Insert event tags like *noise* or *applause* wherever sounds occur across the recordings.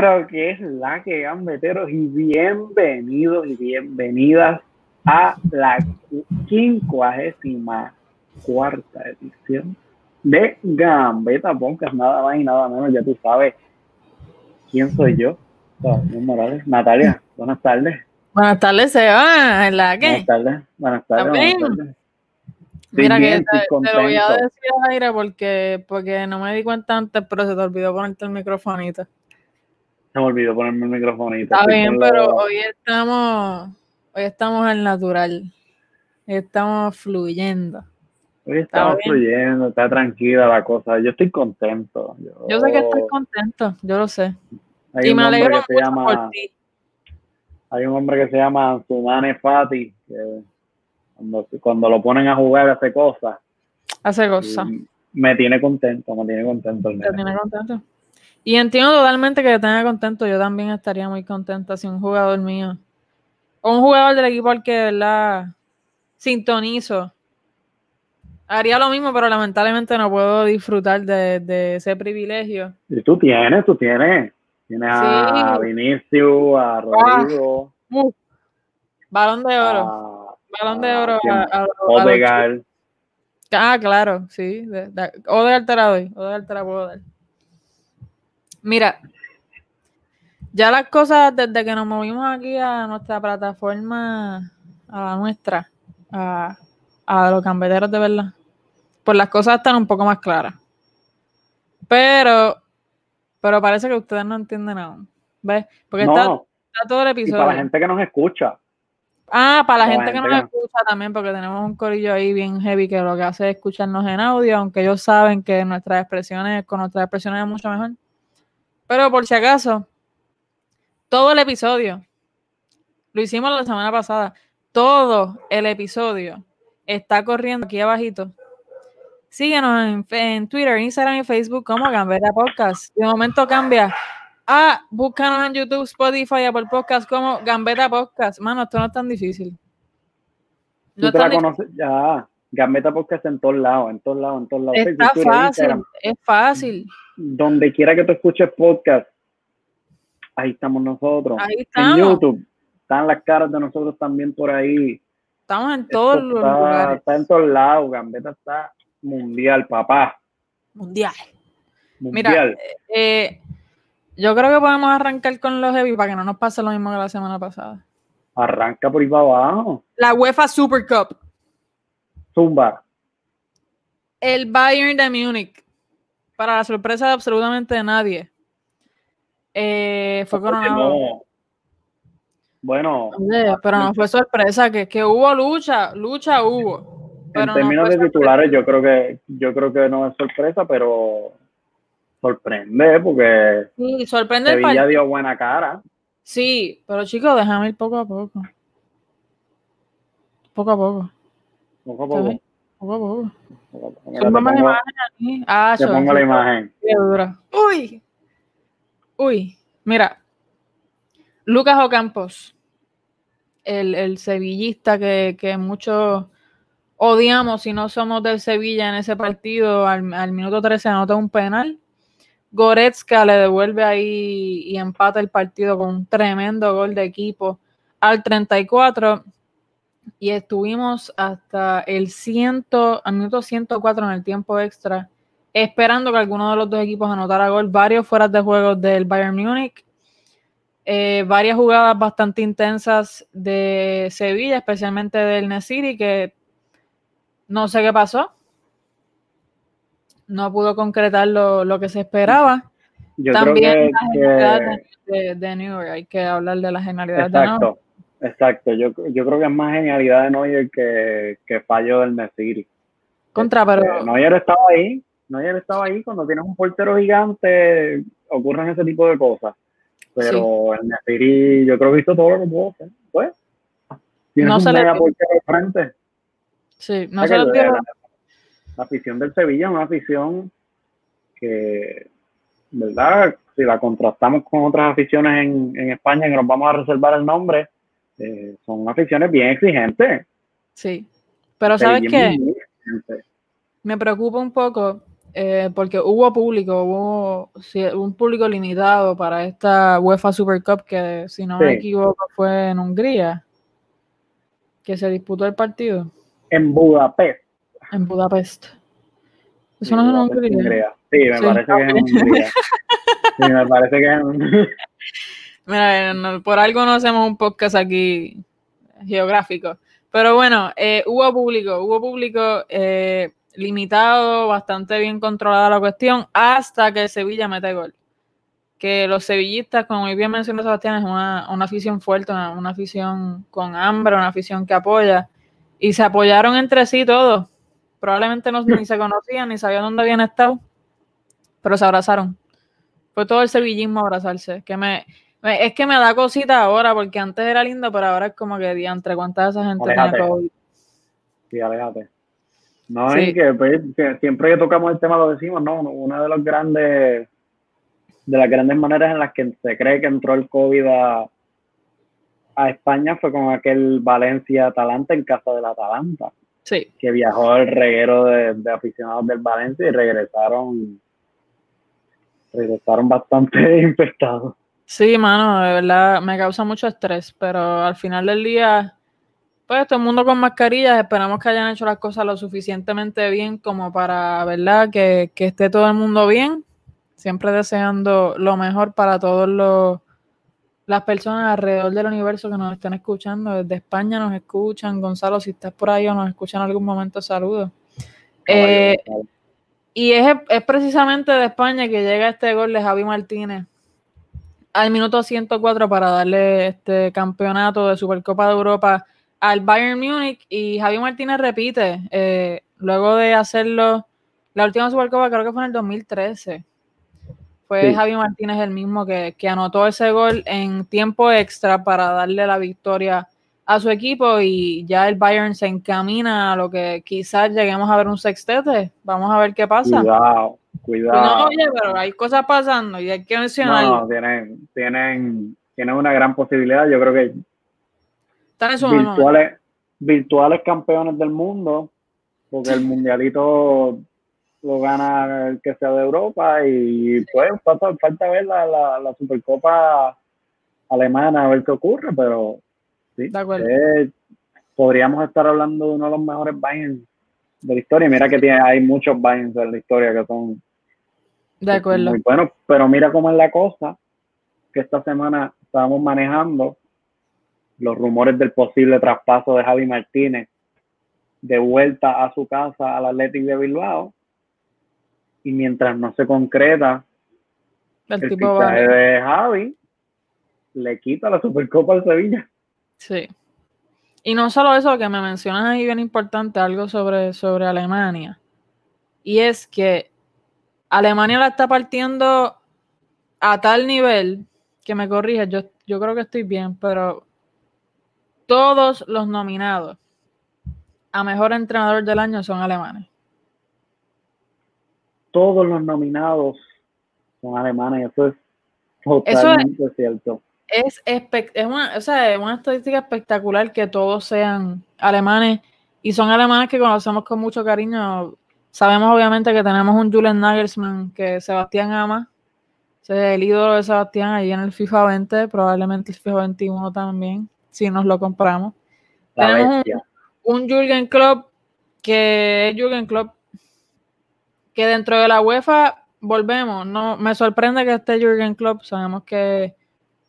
Pero que es la que gambeteros y bienvenidos y bienvenidas a la quincuagésima cuarta edición de Gambeta Podcast, nada más y nada menos, ya tú sabes quién soy yo. Morales. Natalia, buenas tardes. Buenas tardes, Seba, ¿la qué? Buenas tardes, buenas tardes. Buenas tardes. Mira que te, lo voy a decir al aire porque, porque no me di cuenta antes, pero se te olvidó ponerte el microfonito. Se me olvidó ponerme el microfonito. Está bien, pero hoy estamos, hoy estamos al natural. Estamos fluyendo. Hoy estamos fluyendo, está tranquila la cosa. Yo estoy contento. Yo, sé que estás contento, yo lo sé. y me alegro mucho llama, por ti. Hay un hombre que se llama Sumane Fati, que cuando, lo ponen a jugar hace cosas. Hace cosas. Me tiene contento, me tiene contento. Me tiene contento. Y entiendo totalmente que te tenga contento. Yo también estaría muy contenta si un jugador mío, o un jugador del equipo al que, ¿verdad? Sintonizo. Haría lo mismo, pero lamentablemente no puedo disfrutar de, ese privilegio. Y tú tienes, tú tienes. Tienes a Vinicius, a Rodrigo. balón de oro. Balón de oro a, Ah, claro, sí. De, de, Odegaard te la doy. Odegaard te la puedo dar. Mira, ya las cosas desde que nos movimos aquí a nuestra plataforma, a la nuestra, a, a los cambeteros de verdad, pues las cosas están un poco más claras. Pero, pero parece que ustedes no entienden aún. ¿Ves? Porque está, todo el episodio. para la gente que nos escucha, Ah, para la gente que nos escucha también, porque tenemos un corillo ahí bien heavy que lo que hace es escucharnos en audio, aunque ellos saben que nuestras expresiones, con nuestras expresiones es mucho mejor. Pero por si acaso, todo el episodio, lo hicimos la semana pasada, todo el episodio está corriendo aquí abajito. Síguenos en, Twitter, Instagram y Facebook como Gambera Podcast. De momento cambia Ah, búscanos en YouTube, Spotify, Apple Podcast como Gambeta Podcast. Mano, esto no es tan difícil. No te la conoces ya. Gambeta Podcast en todos lados, en todos lados, en todos lados. Está fácil, es fácil. Donde quiera que tú escuches podcast, ahí estamos nosotros. Ahí estamos. En YouTube, están las caras de nosotros también por ahí. Estamos en todos los lugares. Está en todos lados, Gambeta está mundial, papá. Mundial. Mundial. Mira, eh, yo creo que podemos arrancar con los heavy para que no nos pase lo mismo que la semana pasada. Arranca por ahí para abajo. La UEFA Super Cup. Zumba. El Bayern de Múnich. Para la sorpresa de absolutamente nadie. Eh, fue coronado. Bueno. pero no fue sorpresa, que, que hubo lucha, lucha hubo. en términos de titulares, yo creo que yo creo que no es sorpresa, pero sorprende porque sí, sorprende Sevilla dio buena cara. Sí, pero chicos, déjame ir poco a poco. Poco a poco. Poco a poco. Poco a poco. Pongo, la imagen aquí. Ah, te pongo la imagen. Qué dura. Uy. Uy. Mira. Lucas Ocampos. El, el sevillista que, que muchos odiamos si no somos del Sevilla en ese partido. Al, al minuto 13 anota un penal Goretzka le devuelve ahí y empata el partido con un tremendo gol de equipo al 34 y estuvimos hasta el 100, al minuto 104 en el tiempo extra esperando que alguno de los dos equipos anotara gol, varios fuera de juego del Bayern Múnich, eh, varias jugadas bastante intensas de Sevilla, especialmente del Nesiri, que no sé qué pasó, no pudo concretar lo, que se esperaba. También la de, de, New York, hay que hablar de la genialidad de New York. Exacto, yo, yo creo que es más genialidad de Neuer que, que fallo del Nesiri. Contra, pero... Este, Neuer estaba ahí, Neuer estaba ahí, cuando tienes un portero gigante ocurren ese tipo de cosas. Pero el Nesiri yo creo que hizo todo lo que pudo hacer. Pues, tienes no un mega portero de frente. Sí, no se lo dio la afición del Sevilla es una afición que, ¿verdad? Si la contrastamos con otras aficiones en, en España, que nos vamos a reservar el nombre, eh, son aficiones bien exigentes. Sí, pero ¿sabes qué? Me preocupa un poco eh, porque hubo público, hubo un público limitado para esta UEFA Super Cup que, si no me equivoco, fue en Hungría, que se disputó el partido. En Budapest. En Budapest. Eso no es en Hungría. *laughs* Sí, me parece que es en Hungría. Sí, me parece que es en Hungría. Mira, por algo no hacemos un podcast aquí geográfico. Pero bueno, eh, hubo público, hubo público eh, limitado, bastante bien controlada la cuestión, hasta que Sevilla mete gol. Que los sevillistas, como muy bien mencionó Sebastián, es una, afición fuerte, una, afición con hambre, una afición que apoya. Y se apoyaron entre sí todos. Probablemente no, ni se conocían, ni sabían dónde habían estado, pero se abrazaron. Fue todo el sevillismo abrazarse, que me, es que me da cosita ahora, porque antes era lindo, pero ahora es como que diantre, ¿cuánta esa gente tiene COVID? Sí, aléjate. No, es pues, que, siempre que tocamos el tema lo decimos, ¿no? Una de los grandes, de las grandes maneras en las que se cree que entró el COVID a, España fue con aquel Valencia-Atalanta en casa del Atalanta. Sí. Que viajó el reguero de, de aficionados del Valencia y regresaron regresaron bastante *laughs* infectados. Sí, mano, de verdad me causa mucho estrés, pero al final del día, pues todo el mundo con mascarillas, esperamos que hayan hecho las cosas lo suficientemente bien como para, ¿verdad? Que, que esté todo el mundo bien, siempre deseando lo mejor para todos los las personas alrededor del universo que nos estén escuchando, desde España nos escuchan, Gonzalo, si estás por ahí o nos escuchan en algún momento, saludos. Eh, y es, es precisamente de España que llega este gol de Javi Martínez al minuto 104 para darle este campeonato de Supercopa de Europa al Bayern Múnich y Javi Martínez repite, eh, luego de hacerlo, la última Supercopa creo que fue en el 2013. Fue Javi Martínez el mismo que, que, anotó ese gol en tiempo extra para darle la victoria a su equipo y ya el Bayern se encamina a lo que quizás lleguemos a ver un sextete. Vamos a ver qué pasa. Cuidado, cuidado. No, oye, pero hay cosas pasando y hay que mencionar. No, tienen, tienen, tienen una gran posibilidad. Yo creo que virtuales, virtuales campeones del mundo, porque el mundialito lo gana el que sea de Europa y pues falta, falta ver la, la, la Supercopa alemana a ver qué ocurre, pero eh, podríamos estar hablando de uno de los mejores Bayern de la historia. Mira que tiene, hay muchos Bayern de la historia que son, de muy buenos, pero mira cómo es la cosa, que esta semana estábamos manejando los rumores del posible traspaso de Javi Martínez de vuelta a su casa al Athletic de Bilbao y mientras no se concreta el, el de Javi le quita la Supercopa al Sevilla Sí. Y no solo eso, que me mencionas ahí bien importante, algo sobre, sobre Alemania. Y es que Alemania la está partiendo a tal nivel que me corrige, yo, yo creo que estoy bien, pero todos los nominados a mejor entrenador del año son alemanes. Todos los nominados son alemanes, eso es totalmente cierto es, es, una, o sea, una estadística espectacular que todos sean alemanes y son alemanes que conocemos con mucho cariño. Sabemos obviamente que tenemos un Julian Nagelsmann que Sebastián ama, es el ídolo de Sebastián ahí en el FIFA 20, probablemente el FIFA 21 también, si nos lo compramos. tenemos un, un Jürgen Klopp que es Jürgen Klopp que dentro de la UEFA volvemos, no me sorprende que esté Jürgen Klopp, sabemos que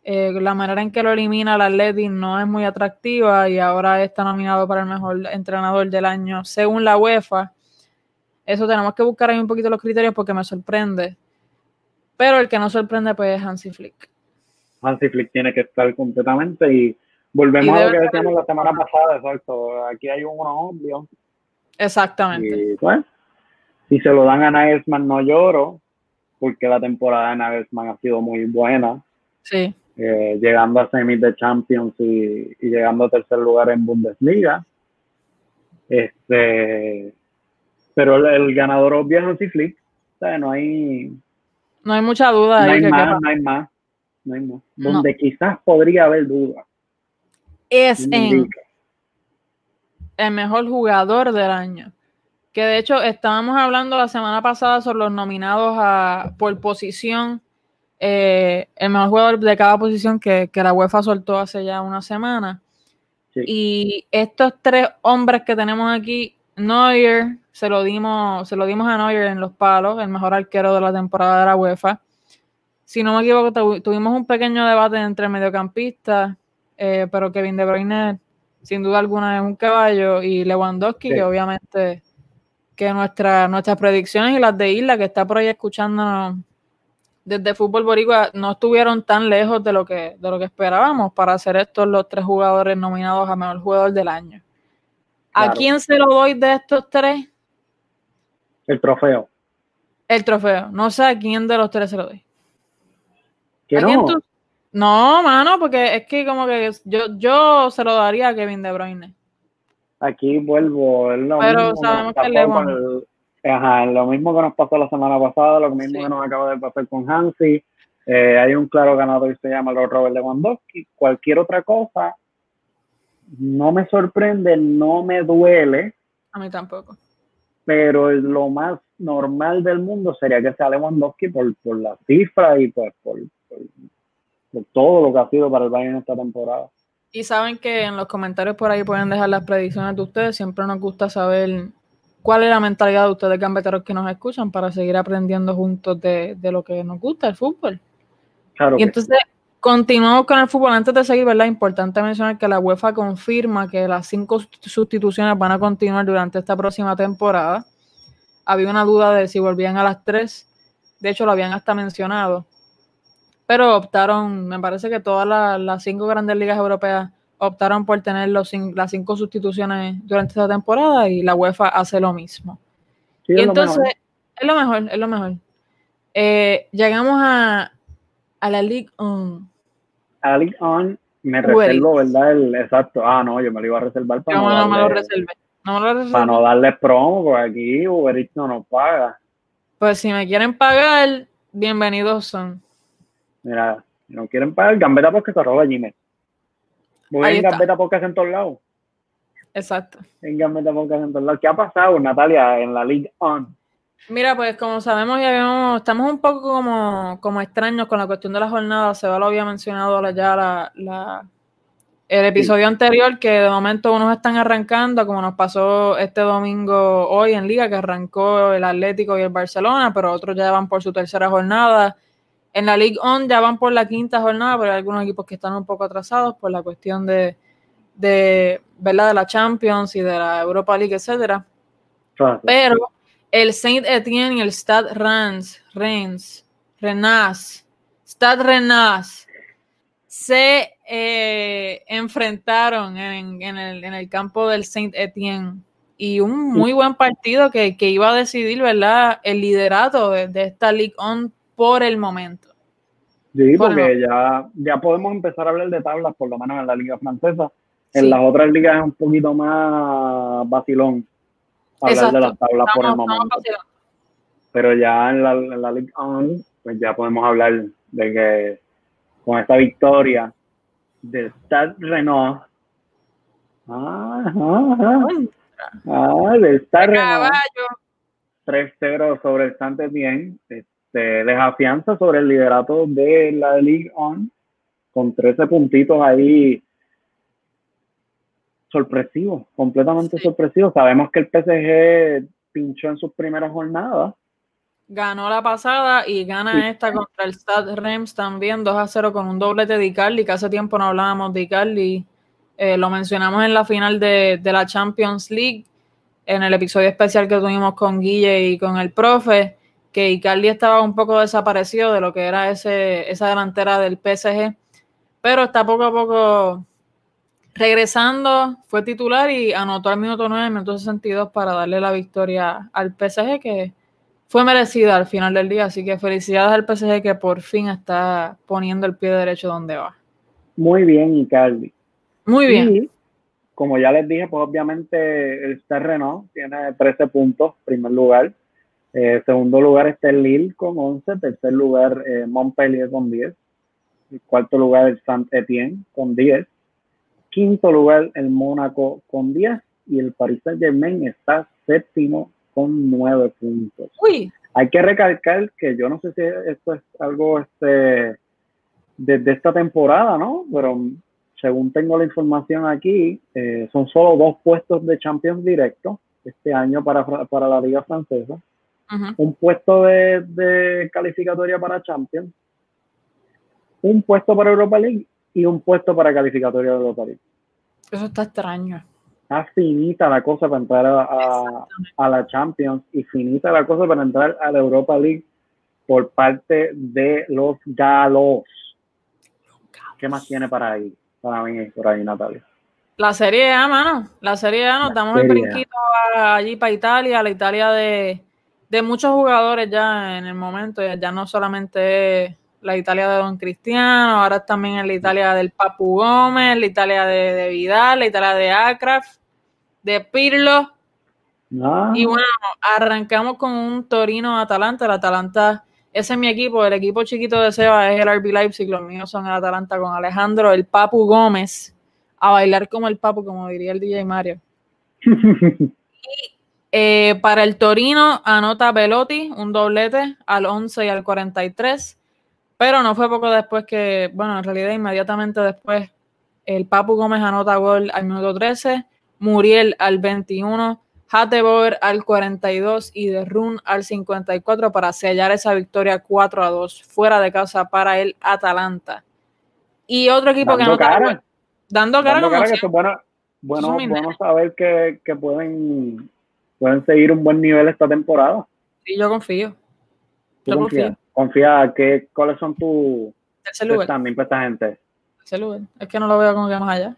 eh, la manera en que lo elimina el Atleti no es muy atractiva y ahora está nominado para el mejor entrenador del año según la UEFA. Eso tenemos que buscar ahí un poquito los criterios porque me sorprende. Pero el que no sorprende pues es Hansi Flick. Hansi Flick tiene que estar completamente y volvemos a lo que decíamos la semana pasada, exacto. Aquí hay uno obvio. Exactamente. Y pues, si se lo dan a Nagelsmann no lloro, porque la temporada de Nagelsmann ha sido muy buena. Sí. Eh, llegando a semis de Champions y, llegando a tercer lugar en Bundesliga. Este, pero el, ganador obvio es Hansi Flick. O sea, no hay. No hay mucha duda. No hay, más, no hay más, no hay más. Donde quizás podría haber duda. Es en el mejor jugador del año. que de hecho estábamos hablando la semana pasada sobre los nominados a, por posición, eh, el mejor jugador de cada posición que, la UEFA soltó hace ya una semana. Y estos tres hombres que tenemos aquí, Neuer, se lo dimos, se lo dimos a Neuer en los palos, el mejor arquero de la temporada de la UEFA. Si no me equivoco, tuvimos un pequeño debate entre mediocampistas, eh, pero Kevin De Bruyne, sin duda alguna, es un caballo, y Lewandowski, que obviamente que nuestra, nuestras predicciones y las de Isla, que está por ahí escuchándonos desde Fútbol Boricua, no estuvieron tan lejos de lo que, de lo que esperábamos para hacer estos los tres jugadores nominados a mejor jugador del año. ¿A quién se lo doy de estos tres? El trofeo. El trofeo. No sé a quién de los tres se lo doy. ¿Qué no? No, mano, porque es que como que yo, yo se lo daría a Kevin De Bruyne aquí vuelvo. Es lo Pero mismo sabemos que le ajá, lo mismo que nos pasó la semana pasada, lo mismo que nos acaba de pasar con Hansi. Eh, hay un claro ganador que se llama Robert Lewandowski. Cualquier otra cosa no me sorprende, no me duele. A mí tampoco. Pero lo más normal del mundo sería que sea Lewandowski por, por la cifra y pues por, por, por todo lo que ha sido para el Bayern esta temporada. Y saben que en los comentarios por ahí pueden dejar las predicciones de ustedes. Siempre nos gusta saber cuál es la mentalidad de ustedes, gambeteros que nos escuchan, para seguir aprendiendo juntos de, lo que nos gusta, el fútbol. Claro y entonces, continuamos con el fútbol. Antes de seguir, ¿verdad? Importante mencionar que la UEFA confirma que las cinco sustituciones van a continuar durante esta próxima temporada. Había una duda de si volvían a las tres. De hecho, lo habían hasta mencionado pero optaron, me parece que todas las, cinco grandes ligas europeas optaron por tener los, las cinco sustituciones durante esta temporada y la UEFA hace lo mismo. y entonces, es lo mejor, es lo mejor. Eh, llegamos a, a la League On. A la League On me reservo, ¿verdad? El, exacto. Ah, no, yo me lo iba a reservar para no, no, me lo reservé. No me lo Para no darle promo, porque aquí Uber Eats no nos paga. Pues si me quieren pagar, bienvenidos son. Mira, si no quieren pagar, Gambeta Podcast arroba Gmail. Voy en Gambeta Podcast en todos lados. Exacto. En Gambeta Podcast en todos lados. ¿Qué ha pasado, Natalia, en la League On? Mira, pues como sabemos, ya estamos un poco como, como extraños con la cuestión de la jornada. Se lo había mencionado ya la, el episodio anterior, que de momento unos están arrancando, como nos pasó este domingo hoy en Liga, que arrancó el Atlético y el Barcelona, pero otros ya van por su tercera jornada. En la League On ya van por la quinta jornada, pero hay algunos equipos que están un poco atrasados por la cuestión de, de, ¿verdad? de la Champions y de la Europa League, etcétera. Pero el Saint Etienne y el Stade Reims, Reims, Renas, Stade Renas, se eh, enfrentaron en, el, en, el, campo del Saint Etienne y un muy buen partido que, que iba a decidir, ¿verdad? El liderato de, de esta League On por el momento. Sí, porque ya, ya podemos empezar a hablar de tablas, por lo menos en la liga francesa. En las otras ligas es un poquito más vacilón hablar de las tablas por el momento. Pero ya en la, en la Liga On, pues ya podemos hablar de que con esta victoria del Stade Renault, ah, ah, ah, del Stade Renault, 3-0 sobre el saint bien se les afianza sobre el liderato de la League On con 13 puntitos ahí sorpresivos, completamente sorpresivos. Sabemos que el PSG pinchó en sus primeras jornadas. Ganó la pasada y gana esta contra el Stade Reims también 2 a 0 con un doblete de Icardi, que hace tiempo no hablábamos de Icardi. Eh, lo mencionamos en la final de, de la Champions League, en el episodio especial que tuvimos con Guille y con el profe que Icardi estaba un poco desaparecido de lo que era ese, esa delantera del PSG, pero está poco a poco regresando, fue titular y anotó al minuto 9, minuto 62 para darle la victoria al PSG, que fue merecida al final del día, así que felicidades al PSG que por fin está poniendo el pie derecho donde va. Muy bien, Icardi. Muy bien. como ya les dije, pues obviamente el terreno tiene 13 puntos, primer lugar. Eh, segundo lugar está el Lille con 11. Tercer lugar eh, Montpellier con 10. El cuarto lugar el Saint-Étienne con 10. Quinto lugar el Mónaco con 10. Y el Paris Saint-Germain está séptimo con nueve puntos. Uy. Hay que recalcar que yo no sé si esto es algo este desde esta temporada, ¿no? Pero según tengo la información aquí, eh, son solo dos puestos de Champions directo este año para, para la Liga Francesa. Un puesto de, de, calificatoria para Champions, un puesto para Europa League y un puesto para calificatoria de Europa League. Eso está extraño. Está finita la cosa para entrar a, a, la Champions y finita la cosa para entrar a la Europa League por parte de los galos. ¿Qué más tiene para ahí? Para mí, por ahí, Natalia. La Serie A, mano. La Serie A, nos damos el brinquito allí para Italia, la Italia de, de, muchos jugadores ya en el momento. Ya no solamente la Italia de Don Cristiano, ahora también en la Italia del Papu Gómez, la Italia de, Vidal, la Italia de Akraf, de Pirlo. Ah. Y bueno, arrancamos con un Torino Atalanta. El Atalanta, ese es mi equipo, el equipo chiquito de Seba es el RB Leipzig, los míos son el Atalanta con Alejandro, el Papu Gómez, a bailar como el Papu, como diría el DJ Mario. y *laughs* eh, para el Torino anota Velotti, un doblete al 11 y al 43. Pero no fue poco después que, bueno, en realidad inmediatamente después, el Papu Gómez anota gol al minuto 13, Muriel al 21, Hateboer al 42 y de Run al 54 para sellar esa victoria 4 a 2 fuera de casa para el Atalanta. Y otro equipo que anota cara. dando cara, dando cara que bueno, bueno, bueno saber que, que, pueden, pueden seguir un buen nivel esta temporada. Sí, yo confío. Confío confía, que, ¿cuáles son tus standing para esta gente? Tercer lugar. Es que no lo veo como que más allá.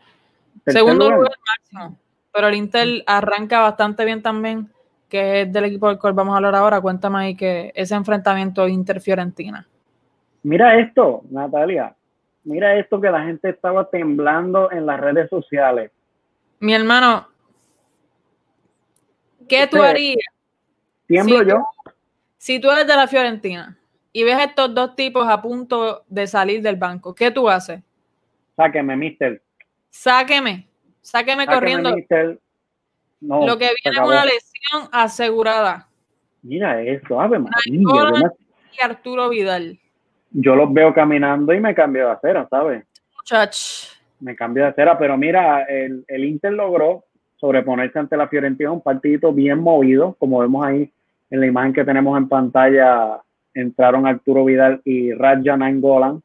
Segundo lugar? máximo. Pero el Inter arranca bastante bien también, que es del equipo del cual vamos a hablar ahora. Cuéntame ahí que ese enfrentamiento Inter-Fiorentina. Mira esto, Natalia. Mira esto que la gente estaba temblando en las redes sociales. Mi hermano, ¿qué tú harías? Tiemblo yo. Si tú eres de la Fiorentina, y ves a estos dos tipos a punto de salir del banco, ¿qué tú haces? Sáqueme, mister. Sáqueme, sáqueme, corriendo. Lo que viene es una lesión asegurada. Mira eso, Ave María. Y Arturo Vidal. Yo los veo caminando y me cambio de acera, ¿sabes? Muchach. Me cambio de acera, pero mira, el, el Inter logró sobreponerse ante la Fiorentina, un partidito bien movido, como vemos ahí en la imagen que tenemos en pantalla entraron Arturo Vidal y Raja Golan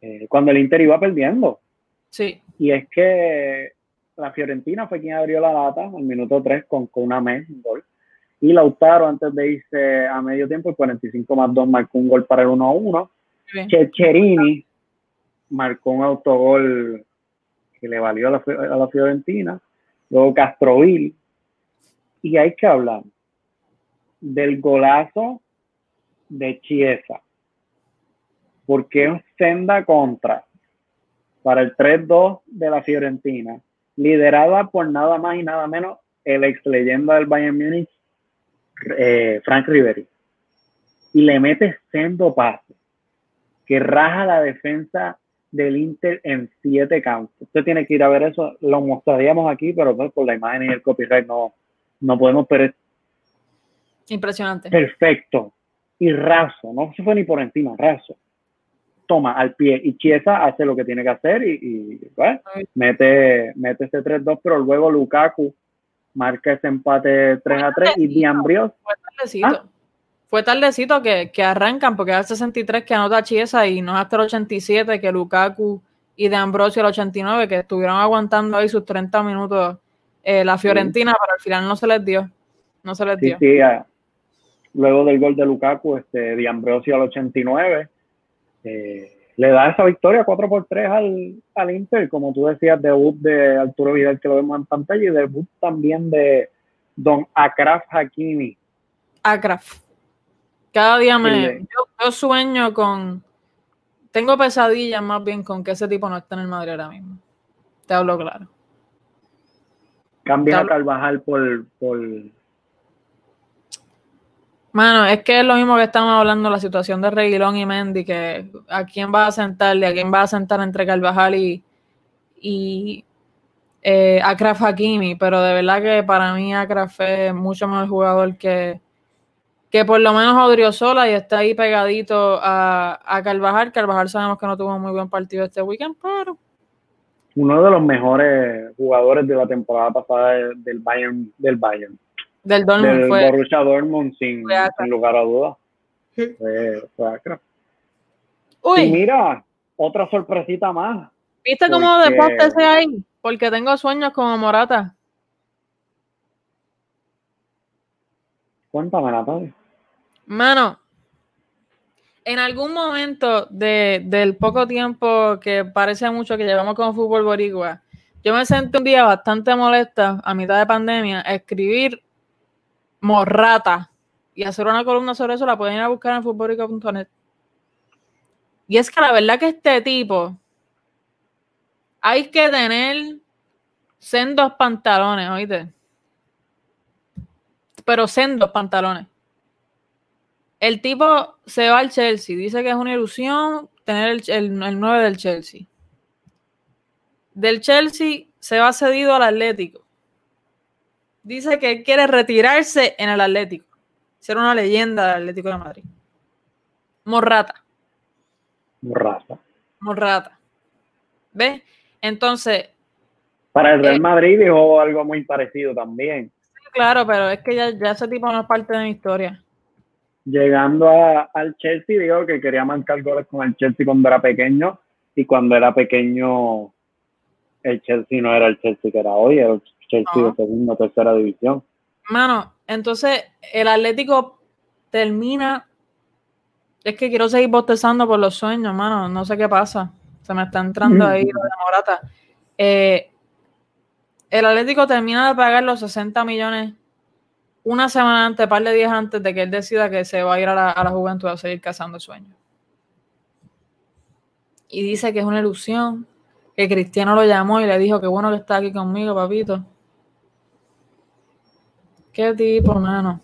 eh, cuando el Inter iba perdiendo. Sí. Y es que la Fiorentina fue quien abrió la lata al minuto 3 con, con una mes, un gol. Y Lautaro, antes de irse a medio tiempo, el 45 más 2 marcó un gol para el 1 a 1. Checherini marcó un autogol que le valió a la, a la Fiorentina. Luego Castrovil. Y hay que hablar del golazo de Chiesa. Porque es senda contra para el 3-2 de la Fiorentina, liderada por nada más y nada menos el ex leyenda del Bayern Múnich, eh, Frank Riveri. Y le mete sendo pase, que raja la defensa del Inter en siete campos. Usted tiene que ir a ver eso, lo mostraríamos aquí, pero pues, por la imagen y el copyright no, no podemos perder. Impresionante. Perfecto y raso, no se fue ni por encima, raso. Toma al pie y Chiesa hace lo que tiene que hacer y, mete, mete ese 3-2, pero luego Lukaku marca ese empate 3-3 y Diambrios. Fue tardecito, ¿Ah? fue tardecito que, que, arrancan porque al 63 que anota Chiesa y no hasta el 87 que Lukaku y de Ambrosio el 89 que estuvieron aguantando ahí sus 30 minutos eh, la Fiorentina, pero al final no se les dio. No se les dio. Sí, luego del gol de Lukaku, este, de Ambrosio al 89, eh, le da esa victoria 4 por 3 al, al, Inter, como tú decías, debut de Arturo Vidal que lo vemos en pantalla y debut también de Don Akraf Hakimi. Akraf. Cada día me... Yo, sueño con... Tengo pesadillas más bien con que ese tipo no está en el Madrid ahora mismo. Te hablo claro. Cambia a Carvajal por, por Mano, es que es lo mismo que estamos hablando, la situación de Reguilón y Mendy, que a quién va a sentarle, a quién va a sentar entre Carvajal y, y eh, Akraf Hakimi, pero de verdad que para mí Akraf es mucho mejor jugador que, que por lo menos Sola y está ahí pegadito a, a Carvajal. Carvajal sabemos que no tuvo un muy buen partido este weekend, pero uno de los mejores jugadores de la temporada pasada del Bayern. Del Bayern. Del Dortmund del Borussia Dortmund, sin, lugar a dudas. Fue, Uy. Y mira, otra sorpresita más. ¿Viste cómo deporte ese ahí? Porque tengo sueños como Morata. Cuéntame, Natalia. Mano, en algún momento del poco tiempo que parece mucho que llevamos con fútbol boricua, yo me sentí un día bastante molesta a mitad de pandemia a escribir morrata y hacer una columna sobre eso, la pueden ir a buscar en futbolboricua.net. Y es que la verdad que este tipo hay que tener sendos pantalones, oíste. Pero sendos pantalones. El tipo se va al Chelsea, dice que es una ilusión tener el, el, 9 del Chelsea. Del Chelsea se va cedido al Atlético. Dice que quiere retirarse en el Atlético. Ser una leyenda del Atlético de Madrid. Morrata. Morrata. Morrata. ¿Ves? Entonces. Para el Real eh, Madrid dijo algo muy parecido también. Claro, pero es que ya, ya ese tipo no es parte de mi historia llegando al Chelsea, digo que quería marcar goles con el Chelsea cuando era pequeño y cuando era pequeño el Chelsea no era el Chelsea que era hoy, era de segunda, tercera división. Mano, entonces el Atlético termina. Es que quiero seguir bostezando por los sueños, mano. No sé qué pasa. Se me está entrando ahí la *laughs* morata. Eh, el Atlético termina de pagar los 60 millones una semana antes, par de días antes de que él decida que se va a ir a la, juventud a seguir cazando sueños. Y dice que es una ilusión, que Cristiano lo llamó y le dijo que bueno que está aquí conmigo, papito. Qué tipo, mano.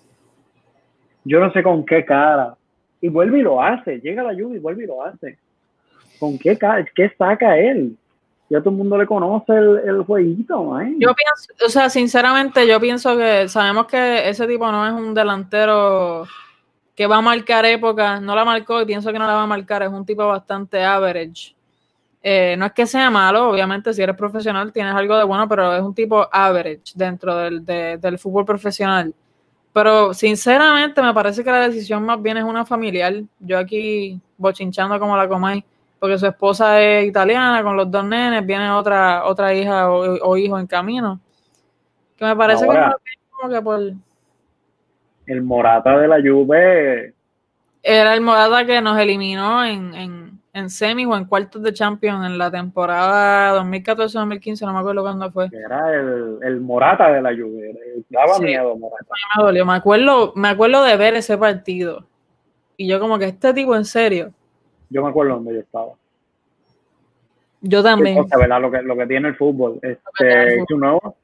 Yo no sé con qué cara. Y vuelve y lo hace. Llega la lluvia y vuelve y lo hace. ¿Con qué cara? ¿Qué saca él? ya todo el mundo le conoce el, el jueguito, ¿eh? Yo pienso, o sea, sinceramente, yo pienso que sabemos que ese tipo no es un delantero que va a marcar época, no la marcó y pienso que no la va a marcar, es un tipo bastante average. Eh, no es que sea malo, obviamente, si eres profesional tienes algo de bueno, pero es un tipo average dentro del, del fútbol profesional. Pero sinceramente me parece que la decisión más bien es una familiar. Yo aquí bochinchando como la comáis porque su esposa es italiana con los dos nenes, viene otra otra hija o, hijo en camino. Que me parece como que por... El Morata de la Juve... Era el Morata que nos eliminó en, en, en semis o en cuartos de Champions en la temporada 2014-2015, no me acuerdo cuándo fue. Era el, el Morata de la Juve, daba miedo Morata. Me dolió, me acuerdo, me acuerdo de ver ese partido. Y yo como que este tipo en serio yo me acuerdo donde yo estaba. Yo también. Lo, que, lo que tiene el fútbol. Este, su, nuevo,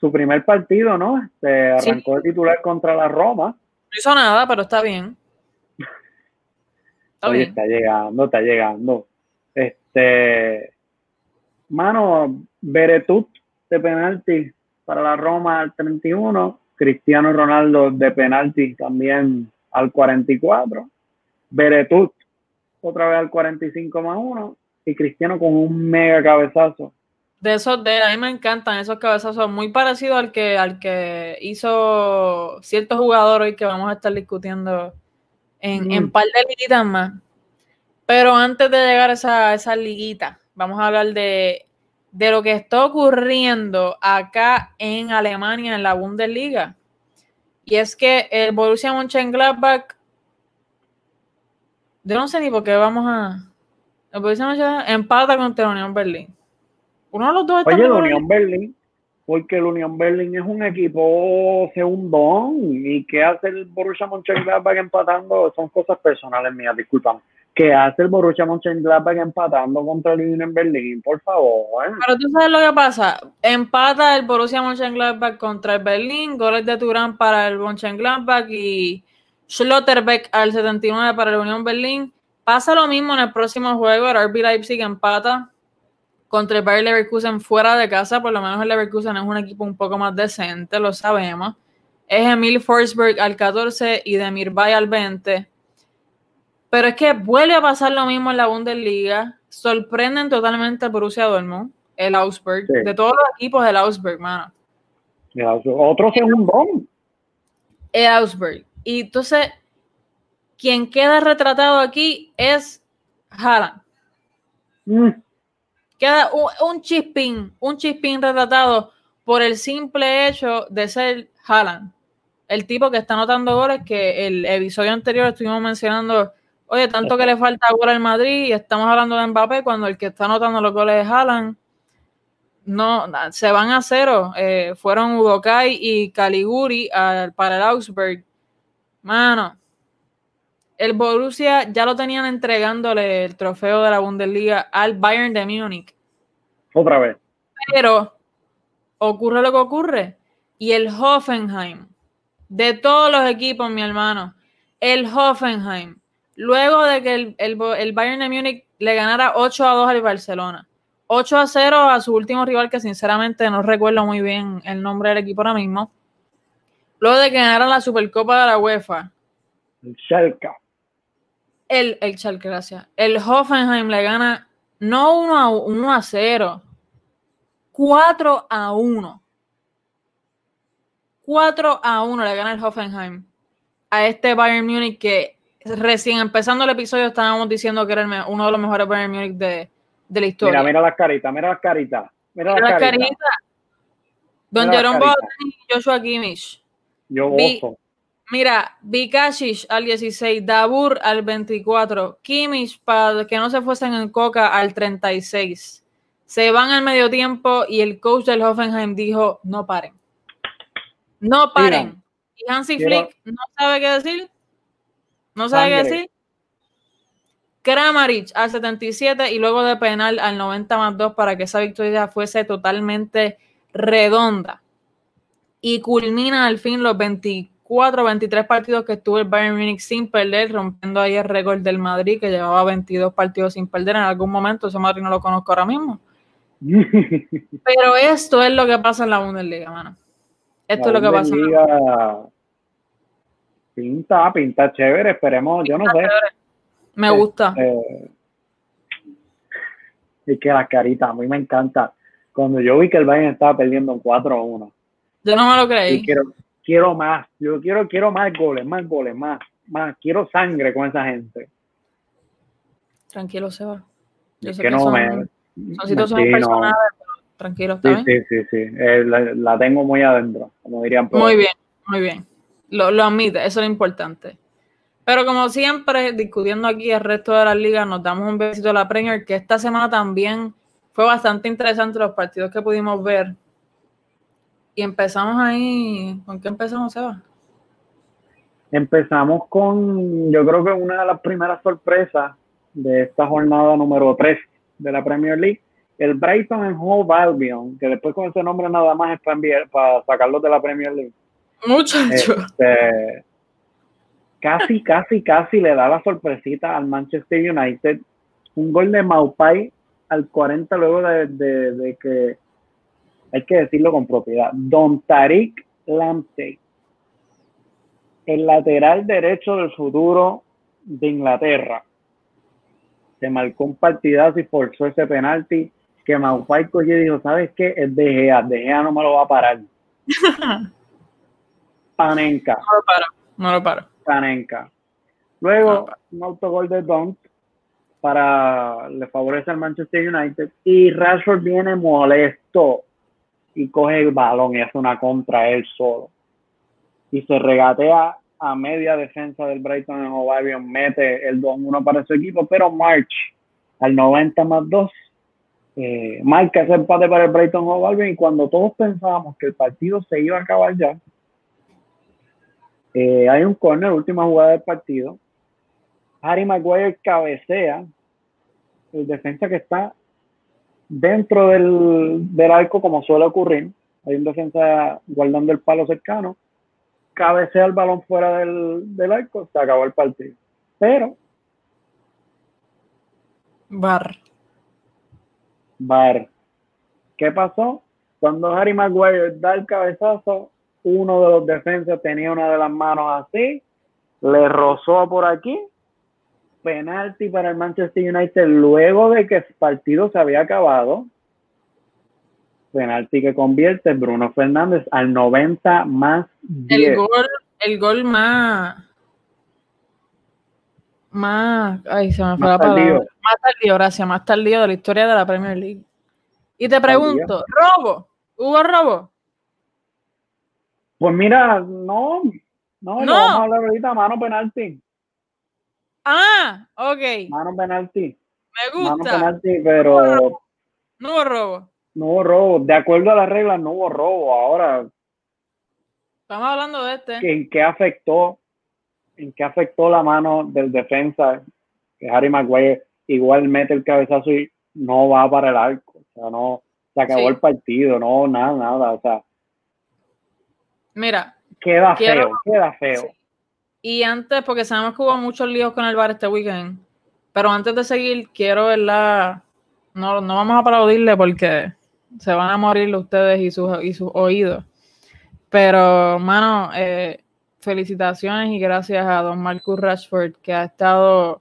su primer partido, ¿no? Este, arrancó de titular contra la Roma. No hizo nada, pero está bien. Está, bien. está llegando, está llegando. Este, mano, Beretut de penalti para la Roma al 31, Cristiano Ronaldo de penalti también al 44, Beretut otra vez al 45 más 1 y Cristiano con un mega cabezazo. De esos de a mí me encantan esos cabezazos, muy parecido al que al que hizo cierto jugador hoy que vamos a estar discutiendo en, en mm. par de liguitas más. Pero antes de llegar a esa, esa liguita, vamos a hablar de, de lo que está ocurriendo acá en Alemania, en la Bundesliga. Y es que el Borussia Mönchengladbach yo no sé ni por qué vamos a. Empata contra la Unión Berlín. Uno de los dos Oye, la Unión Berlín, porque la Unión Berlín es un equipo segundón y qué hace el Borussia Mönchengladbach empatando son cosas personales mías, disculpan. ¿Qué hace el Borussia Mönchengladbach empatando contra el Unión Berlín? Por favor. Pero tú sabes lo que pasa. Empata el Borussia Mönchengladbach contra el Berlín, goles de Turán para el Mönchengladbach y Schlotterbeck al 79 para la Unión Berlín. Pasa lo mismo en el próximo juego. El RB Leipzig empata contra el Bayer Leverkusen fuera de casa, por lo menos el Leverkusen es un equipo un poco más decente, lo sabemos. Es Emil Forsberg al 14 y Demir Bay al 20. Pero es que vuelve a pasar lo mismo en la Bundesliga. Sorprenden totalmente a Borussia Dortmund, el Augsburg, de todos los equipos del Augsburg, mano. Otro segundo. El Augsburg. Y entonces, quien queda retratado aquí es Haaland. Mm. Queda un, chispín, un chispín retratado por el simple hecho de ser Haaland. El tipo que está anotando goles que el episodio anterior estuvimos mencionando, oye, tanto que le falta gol al Madrid y estamos hablando de Mbappé cuando el que está anotando los goles es Haaland. No, se van a cero. Eh, fueron Udokai y Caliguri para el Augsburg. Mano, el Borussia ya lo tenían entregándole el trofeo de la Bundesliga al Bayern de Múnich. Otra vez. Pero ocurre lo que ocurre. Y el Hoffenheim, de todos los equipos, mi hermano, el Hoffenheim, luego de que el, el, Bayern de Múnich le ganara 8 a 2 al Barcelona, 8 a 0 a su último rival, que sinceramente no recuerdo muy bien el nombre del equipo ahora mismo, luego de que ganara la Supercopa de la UEFA. El Schalke el, el gracias. El Hoffenheim le gana no 1 a, 1 a 0, 4 a 1. 4 a 1 le gana el Hoffenheim a este Bayern Munich que recién empezando el episodio estábamos diciendo que era uno de los mejores Bayern Munich de, de la historia. Mira, mira las caritas, mira las caritas. Mira, las caritas. Don Jerome Boateng y Joshua Kimmich. Yo. Mira, Vikasic al 16, Dabur al 24, Kimmich para que no se fuesen en coca al 36. Se van al medio tiempo y el coach del Hoffenheim dijo, no paren. No paren. y Hansi Flick no sabe qué decir. No sabe qué decir. Kramaric al 77 y luego de penal al 90 más 2 para que esa victoria fuese totalmente redonda. Y culmina al fin los 24 24, 23 partidos que estuvo el Bayern Munich sin perder, rompiendo ahí el récord del Madrid, que llevaba 22 partidos sin perder en algún momento. Ese Madrid no lo conozco ahora mismo. *laughs* Pero esto es lo que pasa en la Bundesliga, mano. Esto es lo que pasa. Pinta, pinta chévere, esperemos, yo no sé. Me gusta. y que la carita, a mí me encanta. Cuando yo vi que el Bayern estaba perdiendo 4 1. Yo no me lo creí. quiero, quiero más, yo quiero, quiero más goles, más goles, más, más, quiero sangre con esa gente. Tranquilo, Seba. Yo sé que, no son, me, son situaciones personales, tranquilo, sí, Sí, sí, sí, eh, la, tengo muy adentro, como dirían. Muy bien, muy bien. Lo, lo admite, eso es lo importante. Pero como siempre, discutiendo aquí el resto de las ligas, nos damos un besito a la Premier, que esta semana también fue bastante interesante los partidos que pudimos ver. Y empezamos ahí, ¿con qué empezamos, Seba? Empezamos con, yo creo que una de las primeras sorpresas de esta jornada número 3 de la Premier League, el Brighton en Hove Albion, que después con ese nombre nada más es para, enviar, para sacarlos de la Premier League. Muchacho. Este, casi, casi, casi le da la sorpresita al Manchester United. Un gol de Maupai al 40 luego de, de que hay que decirlo con propiedad, Don Tariq Lamptey, el lateral derecho del futuro de Inglaterra, se marcó un partidazo y forzó ese penalti que Maupai cogió y dijo, ¿sabes qué? Es De Gea, De Gea no me lo va a parar. *laughs* Panenka. No lo paro, no lo paro. Panenka. Luego, un autogol de Don para le favorece al Manchester United y Rashford viene molesto y coge el balón y hace una contra él solo. Y se regatea a media defensa del Brighton en Hove mete el 2-1 para su equipo, pero March al 90 más 2 eh, marca ese empate para el Brighton Hove y cuando todos pensábamos que el partido se iba a acabar ya, eh, hay un corner, última jugada del partido. Harry Maguire cabecea el defensa que está dentro del, del arco, como suele ocurrir, hay un defensa guardando el palo cercano, cabecea el balón fuera del, del arco, se acabó el partido. Pero. Bar. Bar. ¿Qué pasó? Cuando Harry Maguire da el cabezazo, uno de los defensas tenía una de las manos así, le rozó por aquí, penalti para el Manchester United luego de que el partido se había acabado. Penalti que convierte Bruno Fernández al 90 más 10. El gol, el gol más más, ay, se me fue la palabra. Más tardío, gracias, más tardío de la historia de la Premier League. Y te pregunto, ¿robo? ¿Hubo robo? Pues mira, no, no, no. vamos a hablar ahorita, mano penalti. Ah, ok. Mano penalti. Me gusta. Mano penalti, pero. No hubo robo. No hubo robo. De acuerdo a las reglas, no hubo robo. Ahora. Estamos hablando de este. ¿En qué afectó? ¿En qué afectó la mano del defensa? Que Harry Maguire igual mete el cabezazo y no va para el arco. O sea, no. Se acabó el partido, no, nada, nada. O sea. Mira. Queda feo, queda feo. Y antes, porque sabemos que hubo muchos líos con el bar este weekend, pero antes de seguir, quiero verla. No, no vamos a aplaudirle porque se van a morir ustedes y sus, y sus oídos. Pero, mano, eh, felicitaciones y gracias a don Marcus Rashford que ha estado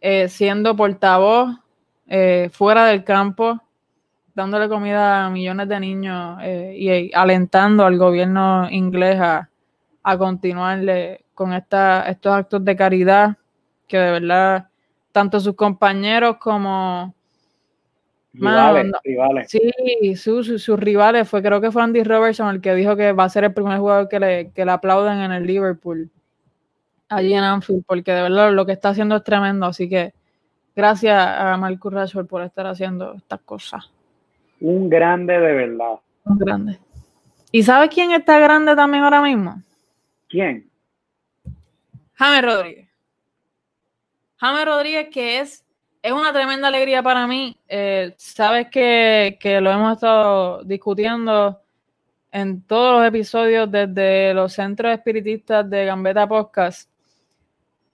eh, siendo portavoz eh, fuera del campo, dándole comida a millones de niños y alentando al gobierno inglés a, a continuarle con esta, estos actos de caridad que de verdad tanto sus compañeros como rivales, Sí, sus, rivales fue, creo que fue Andy Robertson el que dijo que va a ser el primer jugador que le, que le aplauden en el Liverpool, allí en Anfield, porque de verdad lo que está haciendo es tremendo, así que gracias a Marcus Rashford por estar haciendo estas cosas. Un grande de verdad. Un grande. ¿Y sabes quién está grande también ahora mismo? ¿Quién? James Rodríguez. James Rodríguez, que es, es una tremenda alegría para mí. Eh, sabes que, lo hemos estado discutiendo en todos los episodios desde los centros espiritistas de Gambetta Podcast.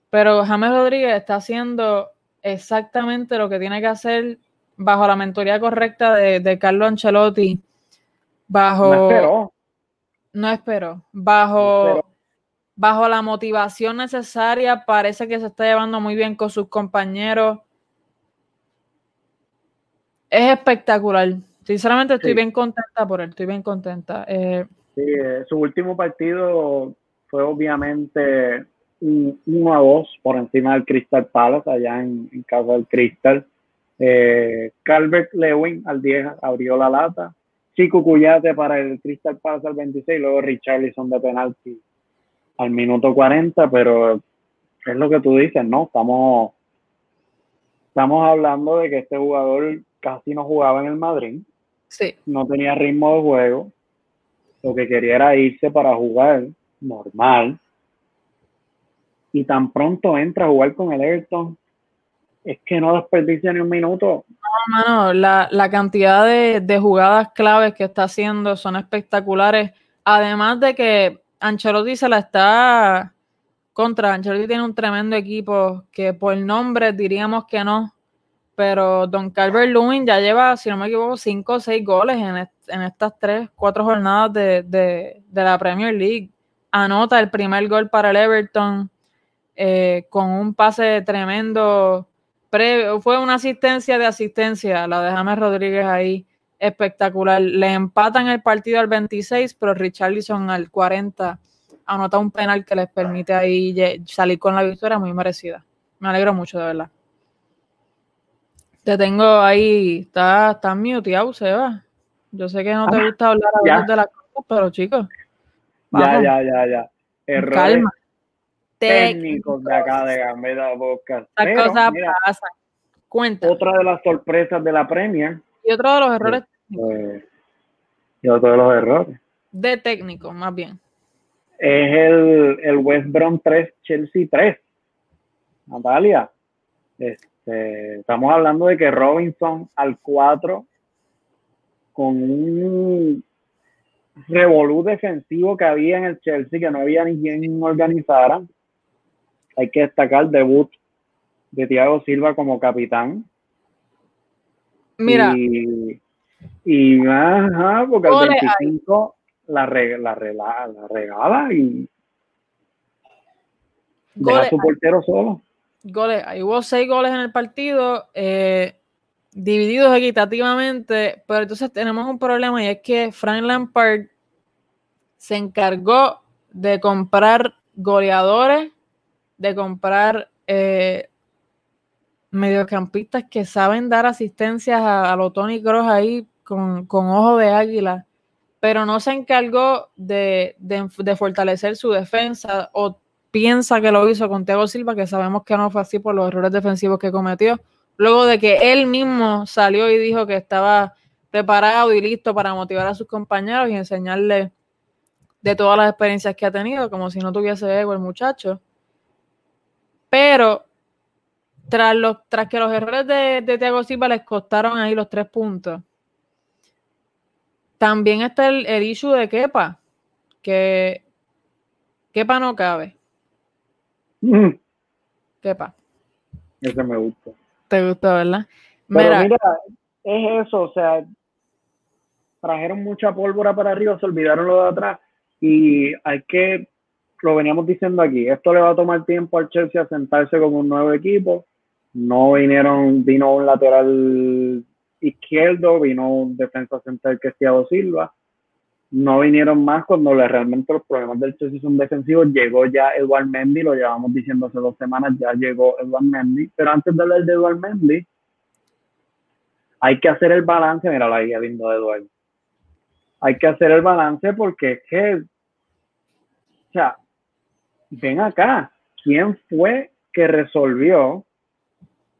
Pero James Rodríguez está haciendo exactamente lo que tiene que hacer bajo la mentoría correcta de, de Carlo Ancelotti. Bajo. No espero. No espero. Bajo bajo la motivación necesaria, parece que se está llevando muy bien con sus compañeros. Es espectacular. Sinceramente estoy bien contenta por él, estoy bien contenta. Eh, sí, eh, su último partido fue obviamente un 1 a 2 por encima del Crystal Palace, allá en, casa del Crystal. Eh, Calvert Lewin al 10 abrió la lata. Chico Cuyate para el Crystal Palace al 26, luego Richarlison de penalti al minuto 40, pero es lo que tú dices, ¿no? Estamos, estamos hablando de que este jugador casi no jugaba en el Madrid. Sí. No tenía ritmo de juego. Lo que quería era irse para jugar normal. Y tan pronto entra a jugar con el Everton, es que no desperdicia ni un minuto. No, mano, la, la cantidad de, de jugadas claves que está haciendo son espectaculares. Además de que Ancelotti se la está contra. Ancelotti tiene un tremendo equipo que por nombre diríamos que no, pero Don Calvert Lewin ya lleva, si no me equivoco, cinco o seis goles en, estas tres, cuatro jornadas de, la Premier League. Anota el primer gol para el Everton eh, con un pase tremendo. fue una asistencia de asistencia, la de James Rodríguez ahí espectacular. Le empatan el partido al 26, pero Richarlison al 40 anota un penal que les permite ahí salir con la victoria muy merecida. Me alegro mucho, de verdad. Te tengo ahí, está, está muteado, Seba. Yo sé que no te gusta hablar a veces de las cosas, pero chicos. Ya, ya, ya, ya. Calma. técnicos de acá de Gambetta Podcast. Las cosas pasan. Cuenta. Otra de las sorpresas de la Premier y otro de los errores. y otro de los errores. De técnico, más bien. Es el, el West Brom 3, Chelsea 3. Natalia. Este, estamos hablando de que Robinson al 4 con un revolú defensivo que había en el Chelsea, que no había ni quien organizara. Hay que destacar el debut de Thiago Silva como capitán Mira. Y, y ajá, porque el 25 la, la, la, regala y deja su portero solo. Goles, hubo seis goles en el partido, eh, divididos equitativamente, pero entonces tenemos un problema y es que Frank Lampard se encargó de comprar goleadores, de comprar eh, mediocampistas que saben dar asistencias a, los Tony Cross ahí con, con, ojo de águila, pero no se encargó de, fortalecer su defensa o piensa que lo hizo con Thiago Silva, que sabemos que no fue así por los errores defensivos que cometió, luego de que él mismo salió y dijo que estaba preparado y listo para motivar a sus compañeros y enseñarle de todas las experiencias que ha tenido, como si no tuviese ego el muchacho. Pero tras, los, tras que los errores de, de Thiago Silva les costaron ahí los tres puntos, también está el, el issue de Kepa, que Kepa no cabe. Mm. Kepa. Ese me gusta. Te gusta, ¿verdad? Pero mira, es eso, o sea, trajeron mucha pólvora para arriba, se olvidaron lo de atrás y hay que, lo veníamos diciendo aquí, esto le va a tomar tiempo al Chelsea a sentarse como un nuevo equipo. No vinieron, vino un lateral izquierdo, vino un defensa central que es Thiago Silva. No vinieron más cuando realmente los problemas del Chelsea son defensivos. Llegó ya Eduard Mendy, lo llevamos diciendo hace dos semanas, ya llegó Eduard Mendy. Pero antes de hablar de Eduard Mendy, hay que hacer el balance. Mira la guía lindo de Eduard hay que hacer el balance porque es que, o sea, ven acá, ¿quién fue que resolvió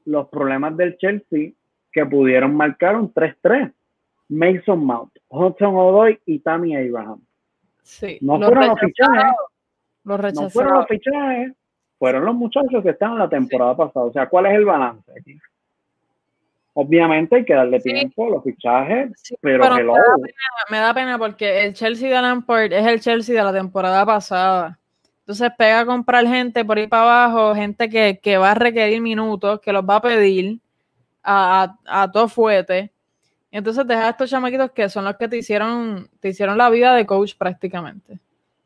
los problemas del Chelsea que pudieron marcar un 3-3? Mason Mount, Hudson Odoy y Tammy Abraham. Sí, no fueron los fichajes. no fueron los fichajes, fueron los muchachos que estaban la temporada pasada. O sea, ¿cuál es el balance aquí? Obviamente hay que darle tiempo a los fichajes, pero, me, da pena, porque el Chelsea de Lampard es el Chelsea de la temporada pasada. Entonces pega a comprar gente por ahí para abajo, gente que, va a requerir minutos, que los va a pedir a, a, todo fuete. Entonces deja a estos chamaquitos que son los que te hicieron, te hicieron la vida de coach prácticamente.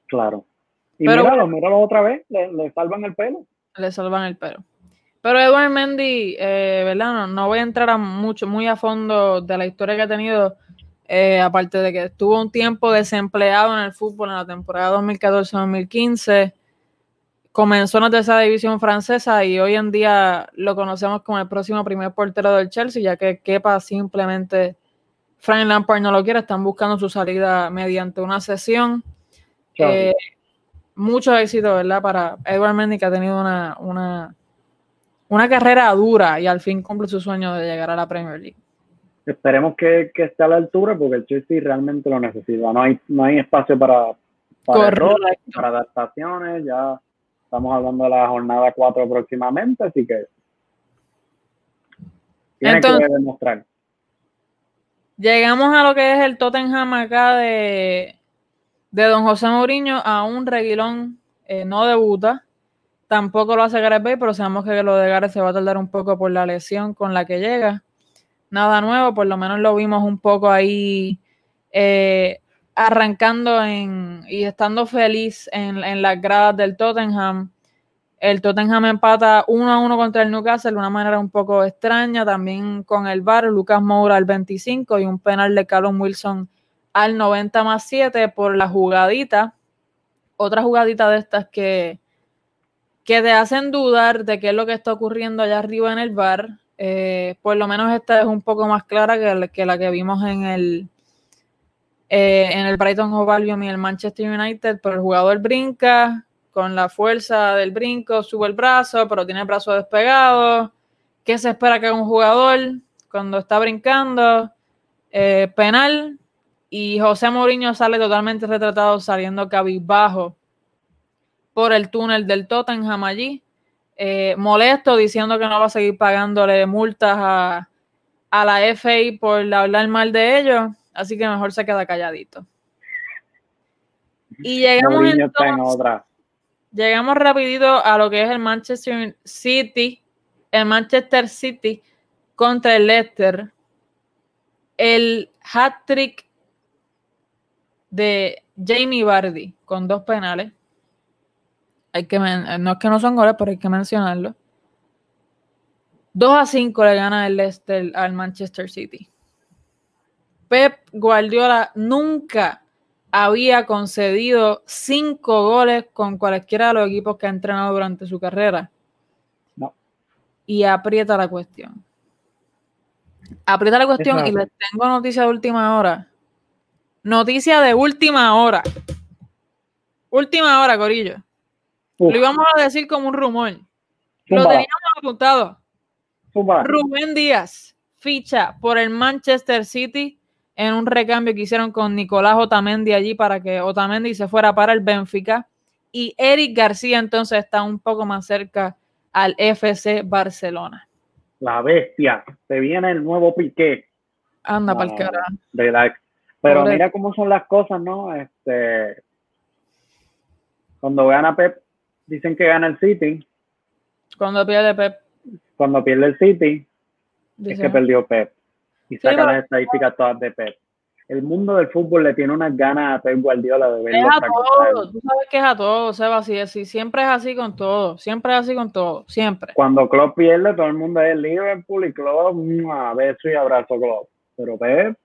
Claro. Y míralo, míralo otra vez, le, le salvan el pelo. Le salvan el pelo. Pero Edward Mendy, eh, ¿verdad? No, voy a entrar a mucho, muy a fondo de la historia que ha tenido, eh, aparte de que estuvo un tiempo desempleado en el fútbol en la temporada 2014-2015, comenzó en la tercera división francesa y hoy en día lo conocemos como el próximo primer portero del Chelsea, ya que Kepa simplemente, Frank Lampard no lo quiere, están buscando su salida mediante una sesión. Eh, mucho éxito, ¿verdad? Para Edward Mendy, que ha tenido una, una una carrera dura y al fin cumple su sueño de llegar a la Premier League. Esperemos que, esté a la altura porque el Chelsea realmente lo necesita. No hay, no hay espacio para, para, para adaptaciones. Ya estamos hablando de la jornada 4 próximamente, así que tiene que demostrar. Llegamos a lo que es el Tottenham acá de, de Don José Mourinho a un reguilón eh, no debuta Tampoco lo hace Gareth Bale, pero sabemos que lo de Gareth se va a tardar un poco por la lesión con la que llega. Nada nuevo, por lo menos lo vimos un poco ahí eh, arrancando en, y estando feliz en, las gradas del Tottenham. El Tottenham empata 1 a 1 contra el Newcastle de una manera un poco extraña, también con el VAR, Lucas Moura al 25 y un penal de Callum Wilson al 90 más 7 por la jugadita. Otra jugadita de estas que, que te hacen dudar de qué es lo que está ocurriendo allá arriba en el bar. Eh, por lo menos esta es un poco más clara que, la que vimos en el, eh, en el Brighton Hove Albion y el Manchester United, pero el jugador brinca con la fuerza del brinco, sube el brazo, pero tiene el brazo despegado. ¿Qué se espera que un jugador cuando está brincando? Eh, penal. Y José Mourinho sale totalmente retratado saliendo cabizbajo por el túnel del Tottenham allí. Eh, molesto diciendo que no va a seguir pagándole multas a, la FA por hablar mal de ellos, así que mejor se queda calladito. Y llegamos entonces, llegamos rapidito a lo que es el Manchester City, el Manchester City contra el Leicester. el hat trick de Jamie Vardy con dos penales. Hay que no es que no son goles, pero hay que mencionarlo. 2 a 5 le gana el Leicester al Manchester City. Pep Guardiola nunca había concedido cinco goles con cualquiera de los equipos que ha entrenado durante su carrera. No. Y aprieta la cuestión. Aprieta la cuestión y les tengo noticia de última hora. Noticia de última hora. Última hora, Corillo. Lo íbamos a decir como un rumor. Lo teníamos apuntado. Rubén Díaz ficha por el Manchester City en un recambio que hicieron con Nicolás Otamendi allí para que Otamendi se fuera para el Benfica. Y Eric García entonces está un poco más cerca al FC Barcelona. La bestia, se viene el nuevo Piqué. Anda para el carajo. Pero mira cómo son las cosas, ¿no? Este, cuando vean a Pep, dicen que gana el City. Cuando pierde Pep. Cuando pierde el City, es que perdió Pep y saca las estadísticas todas de Pep. El mundo del fútbol le tiene unas ganas a Pep Guardiola de verlo. Es a todo, tú sabes que es a todo, Seba, así es, siempre es así con todo, siempre es así con todo, siempre. Cuando Klopp pierde, todo el mundo es Liverpool y Klopp, a beso y abrazo Klopp. Pero Pep...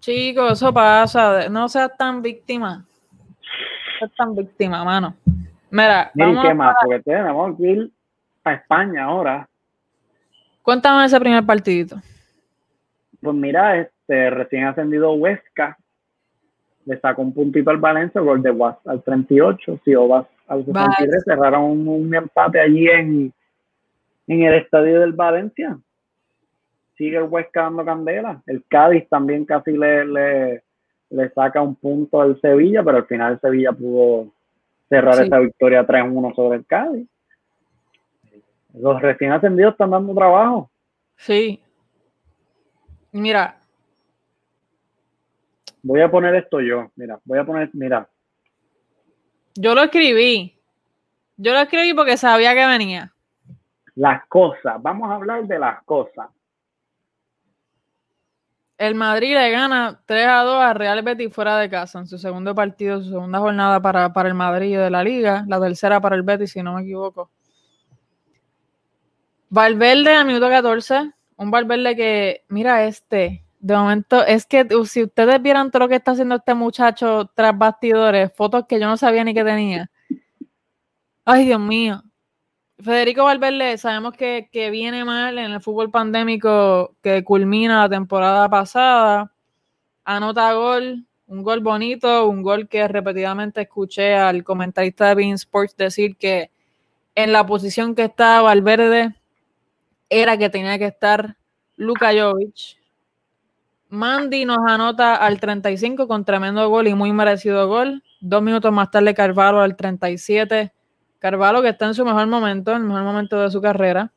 Chicos, eso pasa, no seas tan víctima. No seas tan víctima, mano. Mira, Mira ¿qué más? Porque tenemos que ir a España ahora. Cuéntame ese primer partidito. Pues mira, este recién ascendido Huesca le sacó un puntito al Valencia, gol de Was al 38, si vas al 63, cerraron un, empate allí en, en el estadio del Valencia. Sigue el Huesca dando candela. El Cádiz también casi le, le, le saca un punto al Sevilla, pero al final el Sevilla pudo cerrar esa victoria 3-1 sobre el Cádiz. Los recién ascendidos están dando trabajo. Sí, Mira. Voy a poner esto yo. Mira, voy a poner, mira. Yo lo escribí. Yo lo escribí porque sabía que venía. Las cosas. Vamos a hablar de las cosas. El Madrid le gana 3 a 2 a Real Betis fuera de casa en su segundo partido, su segunda jornada para, para el Madrid de la liga, la tercera para el Betis, si no me equivoco. Valverde a minuto 14 un Valverde que, mira este, de momento, es que si ustedes vieran todo lo que está haciendo este muchacho tras bastidores, fotos que yo no sabía ni que tenía. Ay, Dios mío. Federico Valverde, sabemos que, que viene mal en el fútbol pandémico que culmina la temporada pasada. Anota gol, un gol bonito, un gol que repetidamente escuché al comentarista de Bean Sports decir que en la posición que está Valverde era que tenía que estar Luka Jovic. Mandy nos anota al 35 con tremendo gol y muy merecido gol. Dos minutos más tarde Carvalho al 37. Carvalho que está en su mejor momento, en el mejor momento de su carrera.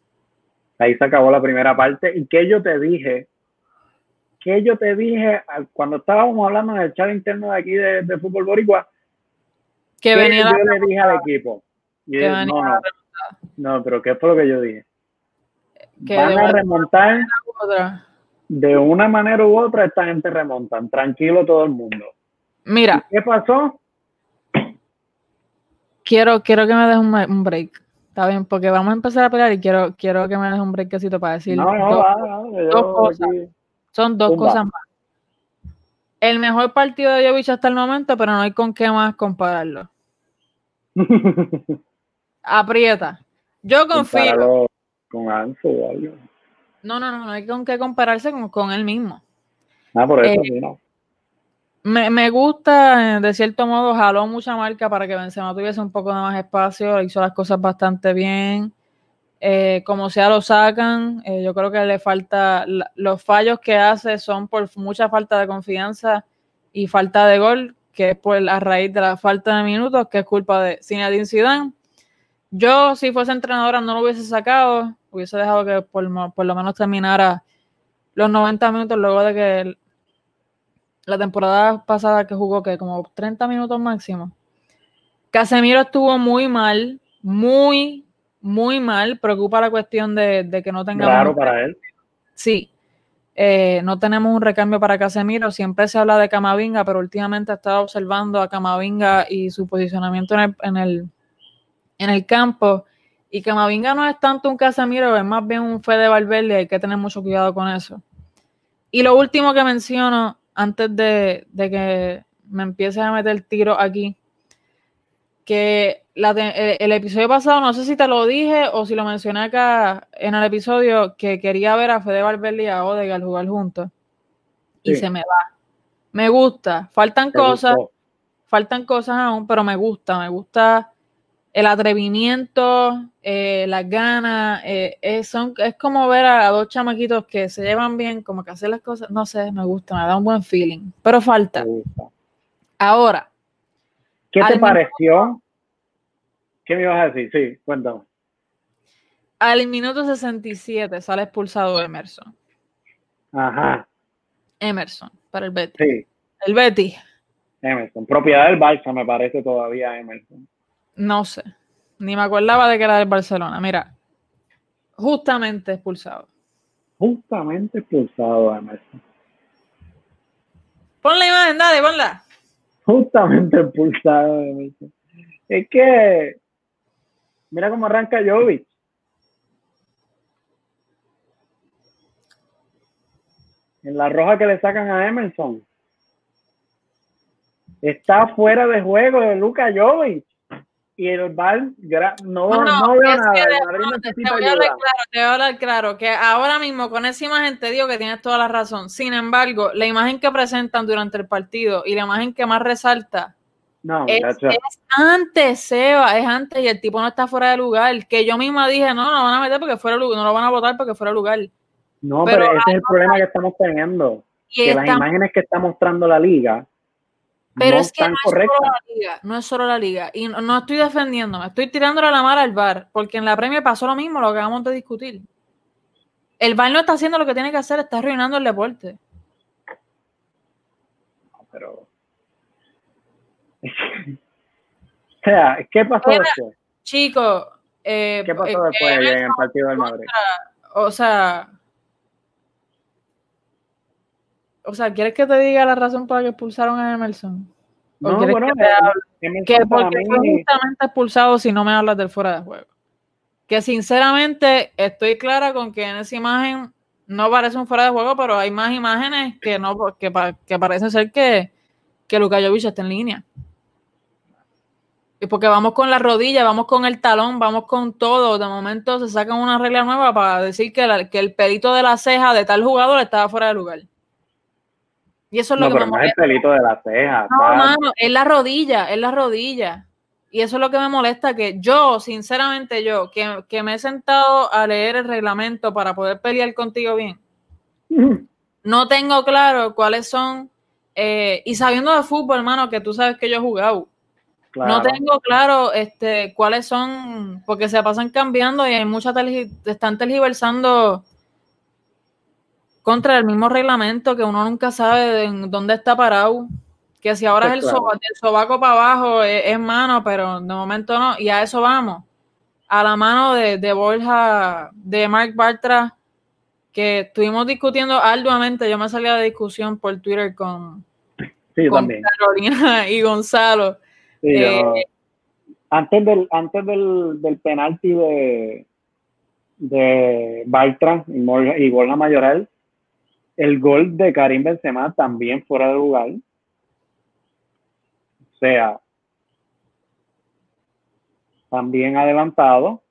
Ahí se acabó la primera parte. ¿Y qué yo te dije? ¿Qué yo te dije cuando estábamos hablando en el chat interno de aquí de, Fútbol Boricua? Que venía yo le dije al equipo? no, no, no, pero ¿qué fue lo que yo dije? van a remontar de una manera u otra, esta gente remontan. Tranquilo todo el mundo. Mira. ¿Qué pasó? Quiero, quiero que me des un, break. Está bien, porque vamos a empezar a pelear y quiero, quiero que me des un breakcito para decir no, no, dos, cosas. Son dos cosas más. El mejor partido de Jovic hasta el momento, pero no hay con qué más compararlo. *laughs* Aprieta. Yo confío con Anso o algo. No, no, no, no hay con qué compararse con, con él mismo. Ah, por eso eh, no. Me, me, gusta, eh, de cierto modo, jaló mucha marca para que Benzema tuviese un poco de más espacio, hizo las cosas bastante bien. Eh, como sea lo sacan, yo creo que le falta, los fallos que hace son por mucha falta de confianza y falta de gol, que es por a raíz de la falta de minutos, que es culpa de Zinedine Zidane. Yo, si fuese entrenadora, no lo hubiese sacado, hubiese dejado que por, lo menos terminara los 90 minutos luego de que la temporada pasada que jugó, que como 30 minutos máximo. Casemiro estuvo muy mal, muy, muy mal. Preocupa la cuestión de, que no tenga. Claro para él. Sí. Eh, no tenemos un recambio para Casemiro. Siempre se habla de Camavinga, pero últimamente he estado observando a Camavinga y su posicionamiento en el, en el, en el campo. Y Camavinga no es tanto un Casemiro, es más bien un Fede Valverde. Hay que tener mucho cuidado con eso. Y lo último que menciono antes de, de que me empiece a meter tiro aquí, que el, episodio pasado, no sé si te lo dije o si lo mencioné acá en el episodio, que quería ver a Fede Valverde y a Odegaard jugar juntos. Y se me va. Me gusta. Faltan cosas, faltan cosas aún, pero me gusta. Me gusta el atrevimiento, eh, las ganas. Eh, es, es como ver a, dos chamaquitos que se llevan bien, como que hacen las cosas. No sé, me gusta, me da un buen feeling. Pero falta. Ahora. ¿Qué te pareció? ¿Qué me ibas a decir? Sí, cuéntame. Al minuto 67 sale expulsado Emerson. Ajá. Emerson, para el Betty. Sí. El Betty. Emerson. Propiedad del Barça, me parece todavía Emerson. No sé. Ni me acordaba de que era del Barcelona. Mira, justamente expulsado. Justamente expulsado Emerson. Pon la imagen, dale, ponla. Justamente expulsado Emerson. Es que Mira cómo arranca Jovic. En la roja que le sacan a Emerson. Está fuera de juego de Luca Jovic. Y el Bar no, no, no, veo nada. te, voy a hablar claro, te voy a hablar claro que ahora mismo con esa imagen te digo que tienes toda la razón. Sin embargo, la imagen que presentan durante el partido y la imagen que más resalta no, es, antes, Seba, es antes y el tipo no está fuera de lugar. Que yo misma dije, no, no lo van a meter porque fuera lugar, no lo van a votar porque fuera lugar. No, pero, ese es el problema que estamos teniendo. Que las imágenes que está mostrando la liga pero es que no es, solo la liga, no es solo la liga. Y no, estoy defendiéndome, estoy tirándole la mala al bar, porque en la premia pasó lo mismo, lo que acabamos de discutir. El bar no está haciendo lo que tiene que hacer, está arruinando el deporte. Pero *laughs* o sea, ¿qué pasó después? Chico, eh, ¿qué pasó después en el partido del Madrid? O sea, o sea, ¿quieres que te diga la razón por la que expulsaron a Emerson? no, bueno, que, que porque fue justamente expulsado si no me hablas del fuera de juego. Que sinceramente estoy clara con que en esa imagen no parece un fuera de juego, pero hay más imágenes que no que, que parece ser que, que Luka Jovic está en línea. Y porque vamos con la rodilla, vamos con el talón, vamos con todo. De momento se sacan una regla nueva para decir que, que el pelito de la ceja de tal jugador estaba fuera de lugar. Y eso es lo que me molesta. es el pelito de la ceja. No, mano, es la rodilla, es la rodilla. Y eso es lo que me molesta, que yo, sinceramente yo, que, me he sentado a leer el reglamento para poder pelear contigo bien, *laughs* no tengo claro cuáles son, eh, y sabiendo de fútbol, hermano, que tú sabes que yo he jugado, no tengo claro este, cuáles son, porque se pasan cambiando y hay muchas, están tergiversando contra el mismo reglamento que uno nunca sabe en dónde está parado. Que si ahora es el, sobaco para abajo es, mano, pero de momento no. Y a eso vamos. A la mano de, de Borja, de Mark Bartra, que estuvimos discutiendo arduamente. Yo me salí a la discusión por Twitter con, con Carolina *laughs* y Gonzalo eh, antes del, antes del, del penalti de, de Bartra y, Borja Mayoral, el gol de Karim Benzema también fuera de lugar. O sea, también adelantado.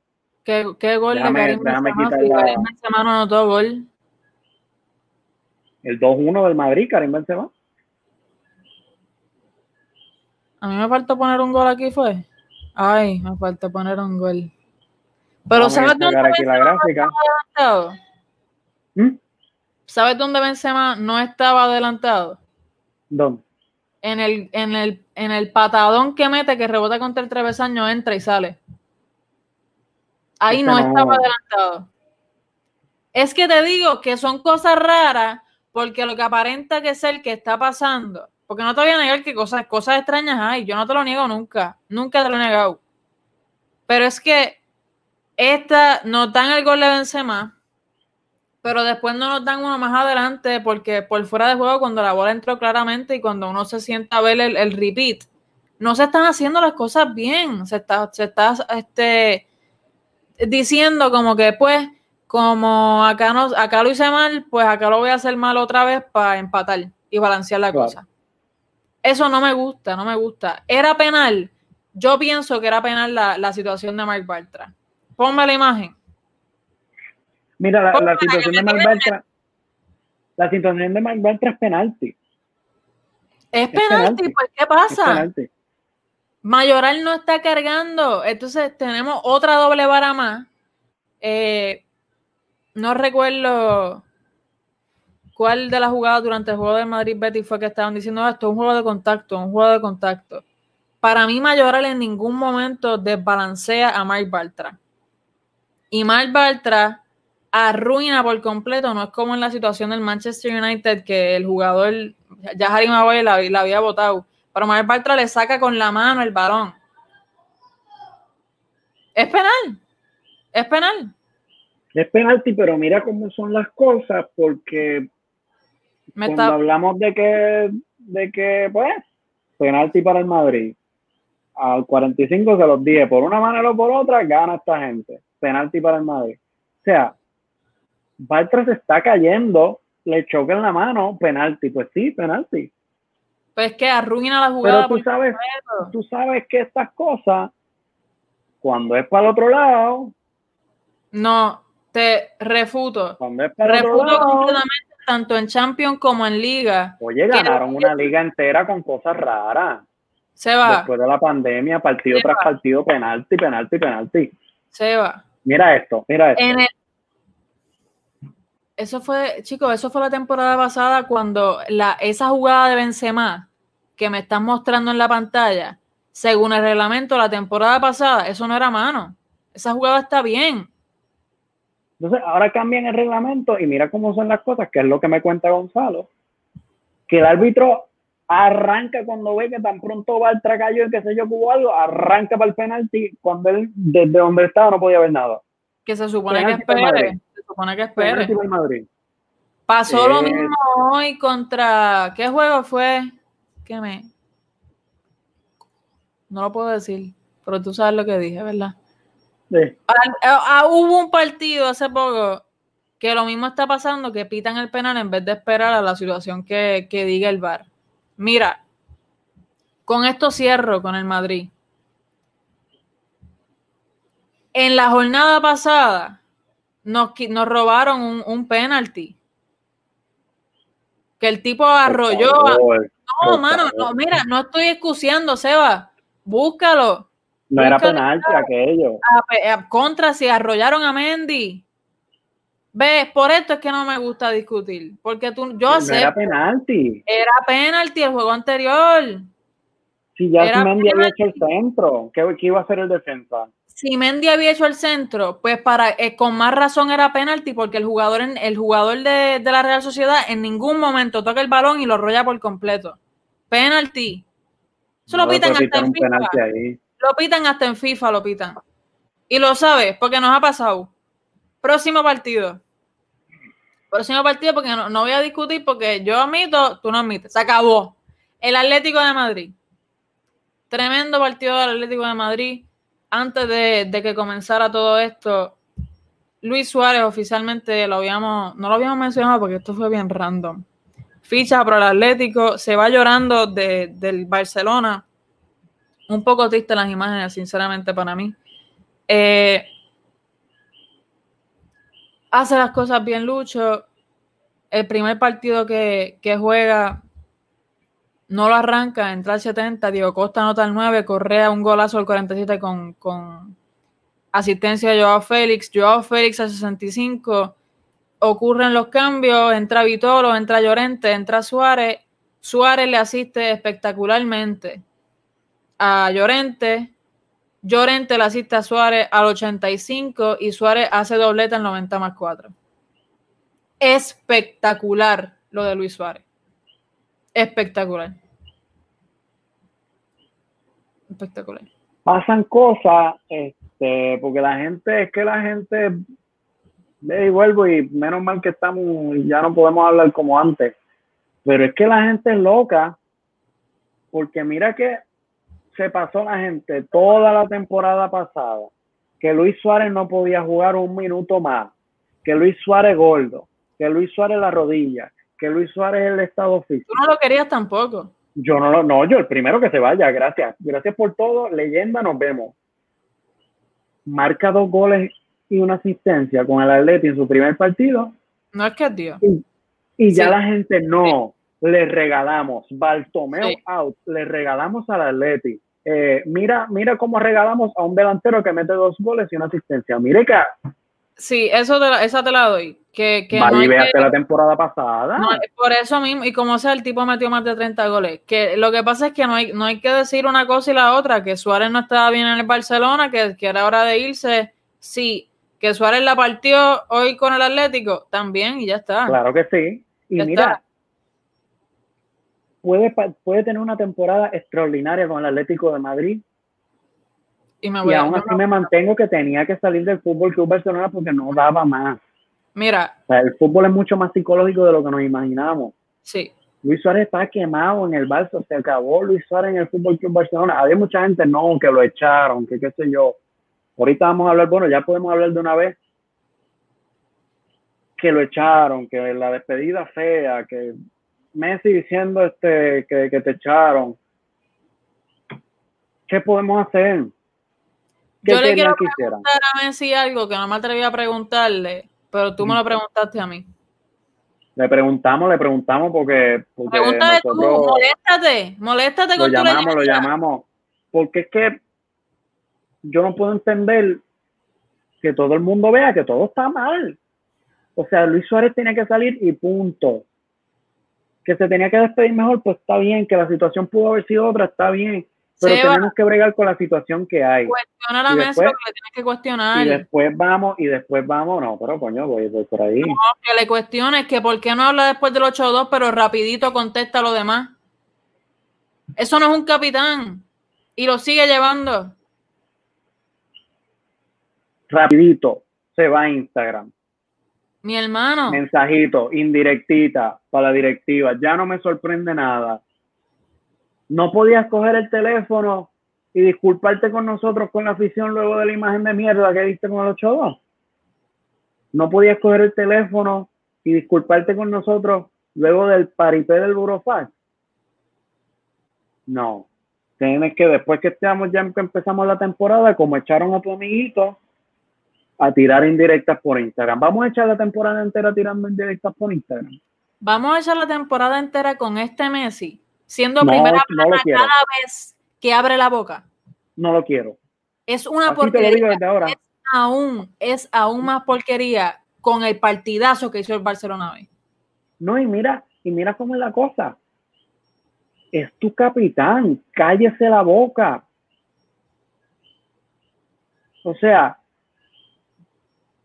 ¿Qué, qué gol de Karim Benzema? Karim Benzema no anotó gol. El 2-1 del Madrid, Karim Benzema. A mí me faltó poner un gol aquí, fue. Ay, me faltó poner un gol. Pero ¿sabes dónde no estaba adelantado? ¿Mm? ¿Sabes dónde Benzema no estaba adelantado? ¿Dónde? En el, en el, en el patadón que mete, que rebota contra el travesaño, entra y sale. Ahí no, estaba adelantado. Es que te digo que son cosas raras porque lo que aparenta que es el que está pasando porque no te voy a negar que cosas, cosas extrañas hay. Yo no te lo niego nunca. Nunca te lo he negado. Pero es que esta nos dan el gol de Benzema. Pero después no nos dan uno más adelante porque por fuera de juego cuando la bola entró claramente y cuando uno se sienta a ver el, el repeat, no se están haciendo las cosas bien, se está, se está este, diciendo como que pues como acá no, acá lo hice mal, pues acá lo voy a hacer mal otra vez para empatar y balancear la cosa. Eso no me gusta, no me gusta. Era penal. Yo pienso que era penal la, la situación de Mark Bartra. Ponme la imagen. Mira, la, situación de Mark Bartra, la situación de Mark Bartra es penalti. Es, penalti, pues ¿qué pasa? Mayoral no está cargando, entonces tenemos otra doble vara más. Eh, no recuerdo cuál de las jugadas durante el juego de Madrid Betty fue que estaban diciendo esto es un juego de contacto, un juego de contacto. Para mí, Mayoral en ningún momento desbalancea a Mark Bartra. Y Mark Bartra arruina por completo, no es como en la situación del Manchester United que el jugador, ya Harry Maguire la, la había votado, pero Mark Bartra le saca con la mano el balón. Es penal, es penal. Es penalti, pero mira cómo son las cosas, porque cuando hablamos de que, de que, pues, penalti para el Madrid, al 45 se los dije, por una manera o por otra, gana esta gente. Penalti para el Madrid. O sea, Bartra se está cayendo, le choca en la mano, penalti. Pues sí, penalti. Pues que arruina la jugada. Pero tú sabes, tú sabes que estas cosas, cuando es para el otro lado. No, te refuto. Cuando es para refuto otro lado, completamente tanto en Champions como en Liga. Oye, ganaron una liga entera con cosas raras. Se va. Después de la pandemia, partido tras partido, penalti, penalti, penalti. Se va. Mira esto, mira esto. Eso fue, chicos, eso fue la temporada pasada cuando la, esa jugada de Benzema que me están mostrando en la pantalla, según el reglamento la temporada pasada, eso no era mano. Esa jugada está bien. Entonces, ahora cambian el reglamento y mira cómo son las cosas, que es lo que me cuenta Gonzalo, que el árbitro arranca cuando ve que tan pronto va el tracayo y que sé yo hubo algo, arranca para el penalti cuando él desde donde estaba no podía ver nada. Que se supone que se supone que espere. Pasó lo eh, mismo hoy contra, ¿qué juego fue? ¿Qué me? No lo puedo decir, pero tú sabes lo que dije, ¿verdad? Ah, ah, hubo un partido hace poco que lo mismo está pasando, que pitan el penal en vez de esperar a la situación que, diga el VAR. Mira, con esto cierro con el Madrid. En la jornada pasada nos, nos robaron un, un penalti. Que el tipo arrolló. no, mano, no, mira, no estoy excusiando, Seba. Búscalo. No era penalti aquello. A, contra si arrollaron a Mendy. Ves, por esto es que no me gusta discutir. Porque tú, yo sé. era penalti. Era penalti el juego anterior. Si ya Mendy había hecho el centro, ¿qué, iba a hacer el defensa? Si Mendy había hecho el centro, pues para eh, con más razón era penalti, porque el jugador, el jugador de, la Real Sociedad en ningún momento toca el balón y lo rolla por completo. Penalti. Eso lo pitan hasta en FIFA. Lo pitan hasta en FIFA, lo pitan. Y lo sabes, porque nos ha pasado. Próximo partido. Próximo partido, porque no, voy a discutir, porque yo admito, tú no admites. Se acabó. El Atlético de Madrid. Tremendo partido del Atlético de Madrid. Antes de, que comenzara todo esto, Luis Suárez oficialmente lo habíamos, no lo habíamos mencionado porque esto fue bien random. Ficha para el Atlético, se va llorando del Barcelona un poco triste las imágenes, sinceramente, para mí. Eh, hace las cosas bien Lucho. El primer partido que, juega no lo arranca, entra al 70, Diego Costa anota el 9, Correa un golazo al 47 con, con asistencia de Joao Félix, Joao Félix al 65, ocurren los cambios, entra Vitolo, entra Llorente, entra Suárez, Suárez le asiste espectacularmente a Llorente. Llorente le asiste a Suárez al 85 y Suárez hace dobleta al 90 más 4. Espectacular lo de Luis Suárez. Espectacular. Espectacular. Pasan cosas, este, porque la gente, es que la gente y vuelvo y menos mal que estamos, ya no podemos hablar como antes. Pero es que la gente es loca, porque mira que se pasó la gente toda la temporada pasada, que Luis Suárez no podía jugar un minuto más, que Luis Suárez gordo, que Luis Suárez la rodilla, que Luis Suárez el estado físico. Tú no lo querías tampoco. Yo no lo, no, yo el primero que se vaya, gracias. Gracias por todo, leyenda, nos vemos. Marca dos goles y una asistencia con el Atleti en su primer partido. No es que es Dios. Y, ya la gente no, le regalamos, Baltomeo out, le regalamos al Atleti. Eh, mira, mira cómo regalamos a un delantero que mete dos goles y una asistencia. Mire que Sí, eso te la, esa te la doy. Que, que no la temporada pasada. por eso mismo, y como sea, el tipo metió más de 30 goles. Que lo que pasa es que no hay, no hay que decir una cosa y la otra, que Suárez no estaba bien en el Barcelona, que, que era hora de irse. Sí, que Suárez la partió hoy con el Atlético, también, y ya está. Claro que sí. Y mira, puede, puede tener una temporada extraordinaria con el Atlético de Madrid y, aún así me mantengo que tenía que salir del Fútbol Club Barcelona porque no daba más. Mira. el fútbol es mucho más psicológico de lo que nos imaginamos. Sí. Luis Suárez está quemado en el Barça, se acabó Luis Suárez en el Fútbol Club Barcelona. Había mucha gente, no, que lo echaron, que qué sé yo. Ahorita vamos a hablar, bueno, ya podemos hablar de una vez que lo echaron, que la despedida fea, que Messi diciendo este que, que te echaron. ¿Qué podemos hacer? Yo le quiero preguntar a Messi algo que no me atreví a preguntarle, pero tú me lo preguntaste a mí. Le preguntamos, le preguntamos porque. porque Pregúntale tú, moléstate, moléstate con Lo llamamos, lo llamamos. Porque es que yo no puedo entender que todo el mundo vea que todo está mal. O sea, Luis Suárez tenía que salir y punto. Que se tenía que despedir mejor, pues está bien. Que la situación pudo haber sido otra, está bien pero tenemos que bregar con la situación que hay. Cuestiona la mesa que le tienes que cuestionar. Y después vamos, y después vamos, no, pero coño, voy, por ahí. No, que le cuestiones que por qué no habla después del 8-2, pero rapidito contesta lo demás. Eso no es un capitán. Y lo sigue llevando. Rapidito, se va a Instagram. Mi hermano. Mensajito, indirectita para la directiva. Ya no me sorprende nada no podías coger el teléfono y disculparte con nosotros con la afición luego de la imagen de mierda que viste con el 8-2. No podías coger el teléfono y disculparte con nosotros luego del paripé del Burofax. No. Tienes que después que estamos ya que empezamos la temporada, como echaron a tu amiguito, a tirar indirectas por Instagram. Vamos a echar la temporada entera tirando indirectas por Instagram. Vamos a echar la temporada entera con este Messi siendo primera plana cada vez que abre la boca. No lo quiero. Es una porquería. Es aún, es aún más porquería con el partidazo que hizo el Barcelona hoy. No, y mira, y mira cómo es la cosa. Es tu capitán, cállese la boca. O sea,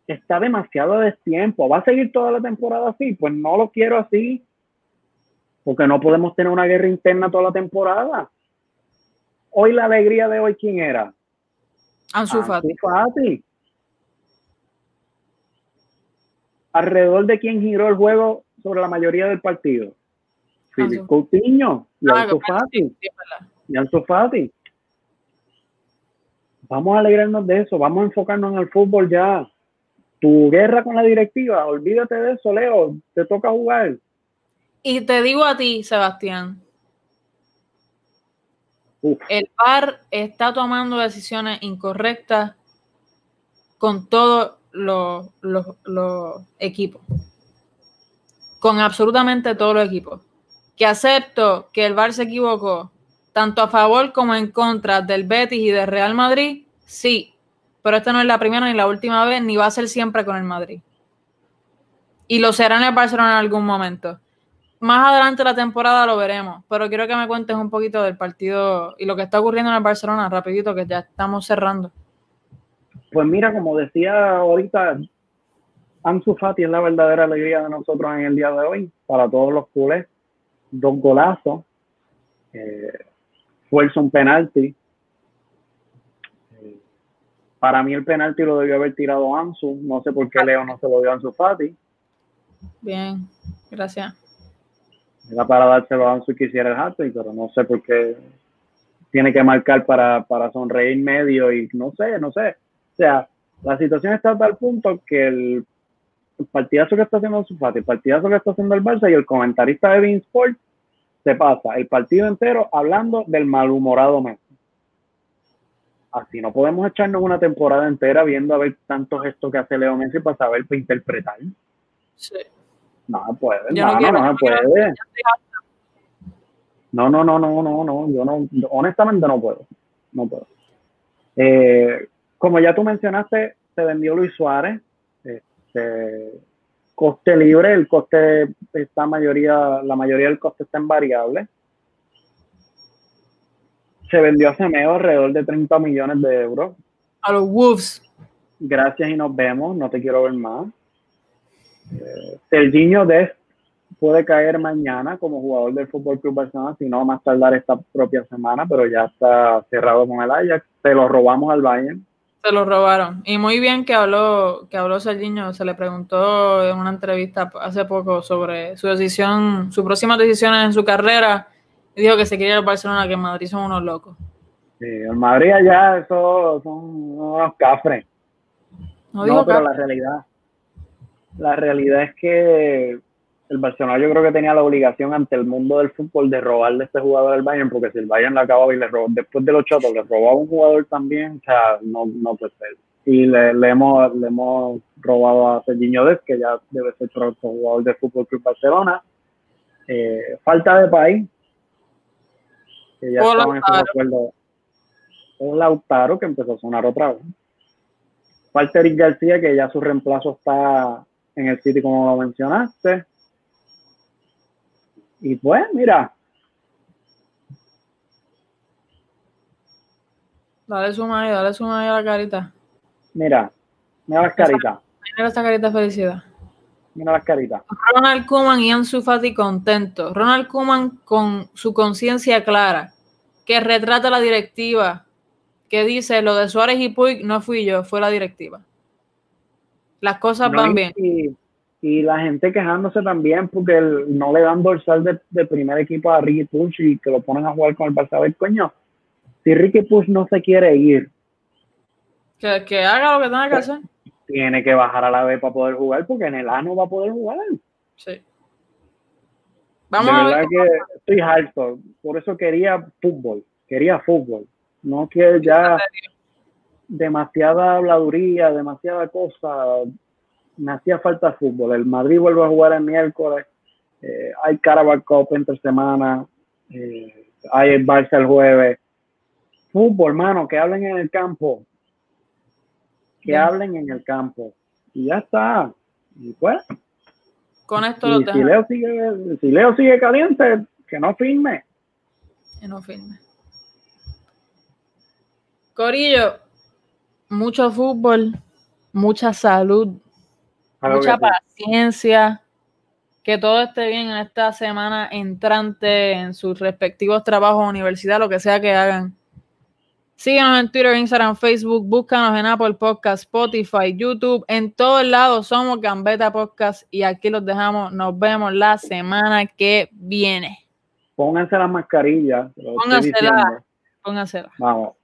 está demasiado destiempo. ¿Va a seguir toda la temporada así? Pues no lo quiero así porque no podemos tener una guerra interna toda la temporada. Hoy la alegría de hoy, ¿quién era? Ansu Fati. Alrededor de quién giró el juego sobre la mayoría del partido. Filipe Coutinho y ah, Ansu Fati. y Ansu Fati. Vamos a alegrarnos de eso, vamos a enfocarnos en el fútbol ya. Tu guerra con la directiva, olvídate de eso, Leo, te toca jugar. Y te digo a ti, Sebastián, el VAR está tomando decisiones incorrectas con todos los, equipos. Con absolutamente todos los equipos. Que acepto que el VAR se equivocó, tanto a favor como en contra del Betis y del Real Madrid, sí. Pero esta no es la primera ni la última vez, ni va a ser siempre con el Madrid. Y lo será en el Barcelona en algún momento más adelante la temporada lo veremos, pero quiero que me cuentes un poquito del partido y lo que está ocurriendo en el Barcelona, rapidito, que ya estamos cerrando. Pues mira, como decía ahorita, Ansu Fati es la verdadera alegría de nosotros en el día de hoy, para todos los culés. Dos golazos, eh, fuerza un penalti. Eh, Para mí el penalti lo debió haber tirado Ansu. No sé por qué Leo no se lo dio a Ansu Fati. Bien, gracias. Era para dárselo a Ansu que hiciera el hat pero no sé por qué tiene que marcar para, para sonreír medio y no sé, no sé. O sea, la situación está a tal punto que el, partidazo que está haciendo Fati, el partidazo que está haciendo el Barça y el comentarista de Bean Sport se pasa el partido entero hablando del malhumorado Messi. Así no podemos echarnos una temporada entera viendo a ver tantos gestos que hace Leo Messi para saber para interpretar. Sí. No puede, no, no, no, puede. No, no, no, no, no, no, yo no, honestamente no puedo, no puedo. Eh, como ya tú mencionaste, se vendió Luis Suárez, este, coste libre, el coste está mayoría, la mayoría del coste está en variable. Se vendió a Semeo alrededor de 30 millones de euros. A los Wolves. Gracias y nos vemos, no te quiero ver más. Serginho Dest puede caer mañana como jugador del Fútbol Club Barcelona, si no más tardar esta propia semana, pero ya está cerrado con el Ajax. Se lo robamos al Bayern. Se lo robaron. Y muy bien que habló, que habló Serginho, se le preguntó en una entrevista hace poco sobre su decisión, sus próximas decisiones en su carrera, y dijo que se quería ir al Barcelona, que en Madrid son unos locos. Sí, en Madrid allá eso son unos cafres. No, pero la realidad, la realidad es que el Barcelona yo creo que tenía la obligación ante el mundo del fútbol de robarle a este jugador al Bayern, porque si el Bayern le acababa y le robó, después de los chotos, le robaba un jugador también, o sea, no, no puede ser. Y le, hemos, le hemos robado a Serginho Des, que ya debe ser otro jugador de Fútbol Club Barcelona. Eh, falta de país, que ya estaban en acuerdo. Un Lautaro que empezó a sonar otra vez. Falta Eric García, que ya su reemplazo está en el City, como lo mencionaste. Y pues, mira. Dale suma ahí, dale suma ahí a la carita. Mira, mira las caritas. Mira esta carita felicidad. Mira las caritas. Ronald Koeman y Ansu Fati contentos. Ronald Koeman con su conciencia clara, que retrata la directiva, que dice lo de Suárez y Puig no fui yo, fue la directiva. Las cosas van bien y la gente quejándose también porque no le dan dorsal de, primer equipo a Ricky Push y que lo ponen a jugar con el Barça. A ver, coño, si Ricky Push no se quiere ir, que, que haga lo que tenga que pues, hacer. Tiene que bajar a la B para poder jugar porque en el A no va a poder jugar. Sí. Vamos de verdad que estoy harto. Por eso quería fútbol. Quería fútbol. No quiero ya demasiada habladuría, demasiada cosa me hacía falta fútbol. El Madrid vuelve a jugar el miércoles, eh, hay Carabao Cup entre semana, eh, hay el Barça el jueves. Fútbol, hermano, que hablen en el campo. Que hablen en el campo. Y ya está. Y pues. Con esto lo si Leo, sigue, si Leo sigue caliente, que no firme. Que no firme. Corillo, mucho fútbol, mucha salud, mucha paciencia, que todo esté bien en esta semana entrante, en sus respectivos trabajos, universidad, lo que sea que hagan. Síguenos en Twitter, Instagram, Facebook, búscanos en Apple Podcast, Spotify, YouTube, en todos lados somos Gambeta Podcast y aquí los dejamos. Nos vemos la semana que viene. Pónganse las mascarillas. Póngansela. Póngansela. Vamos.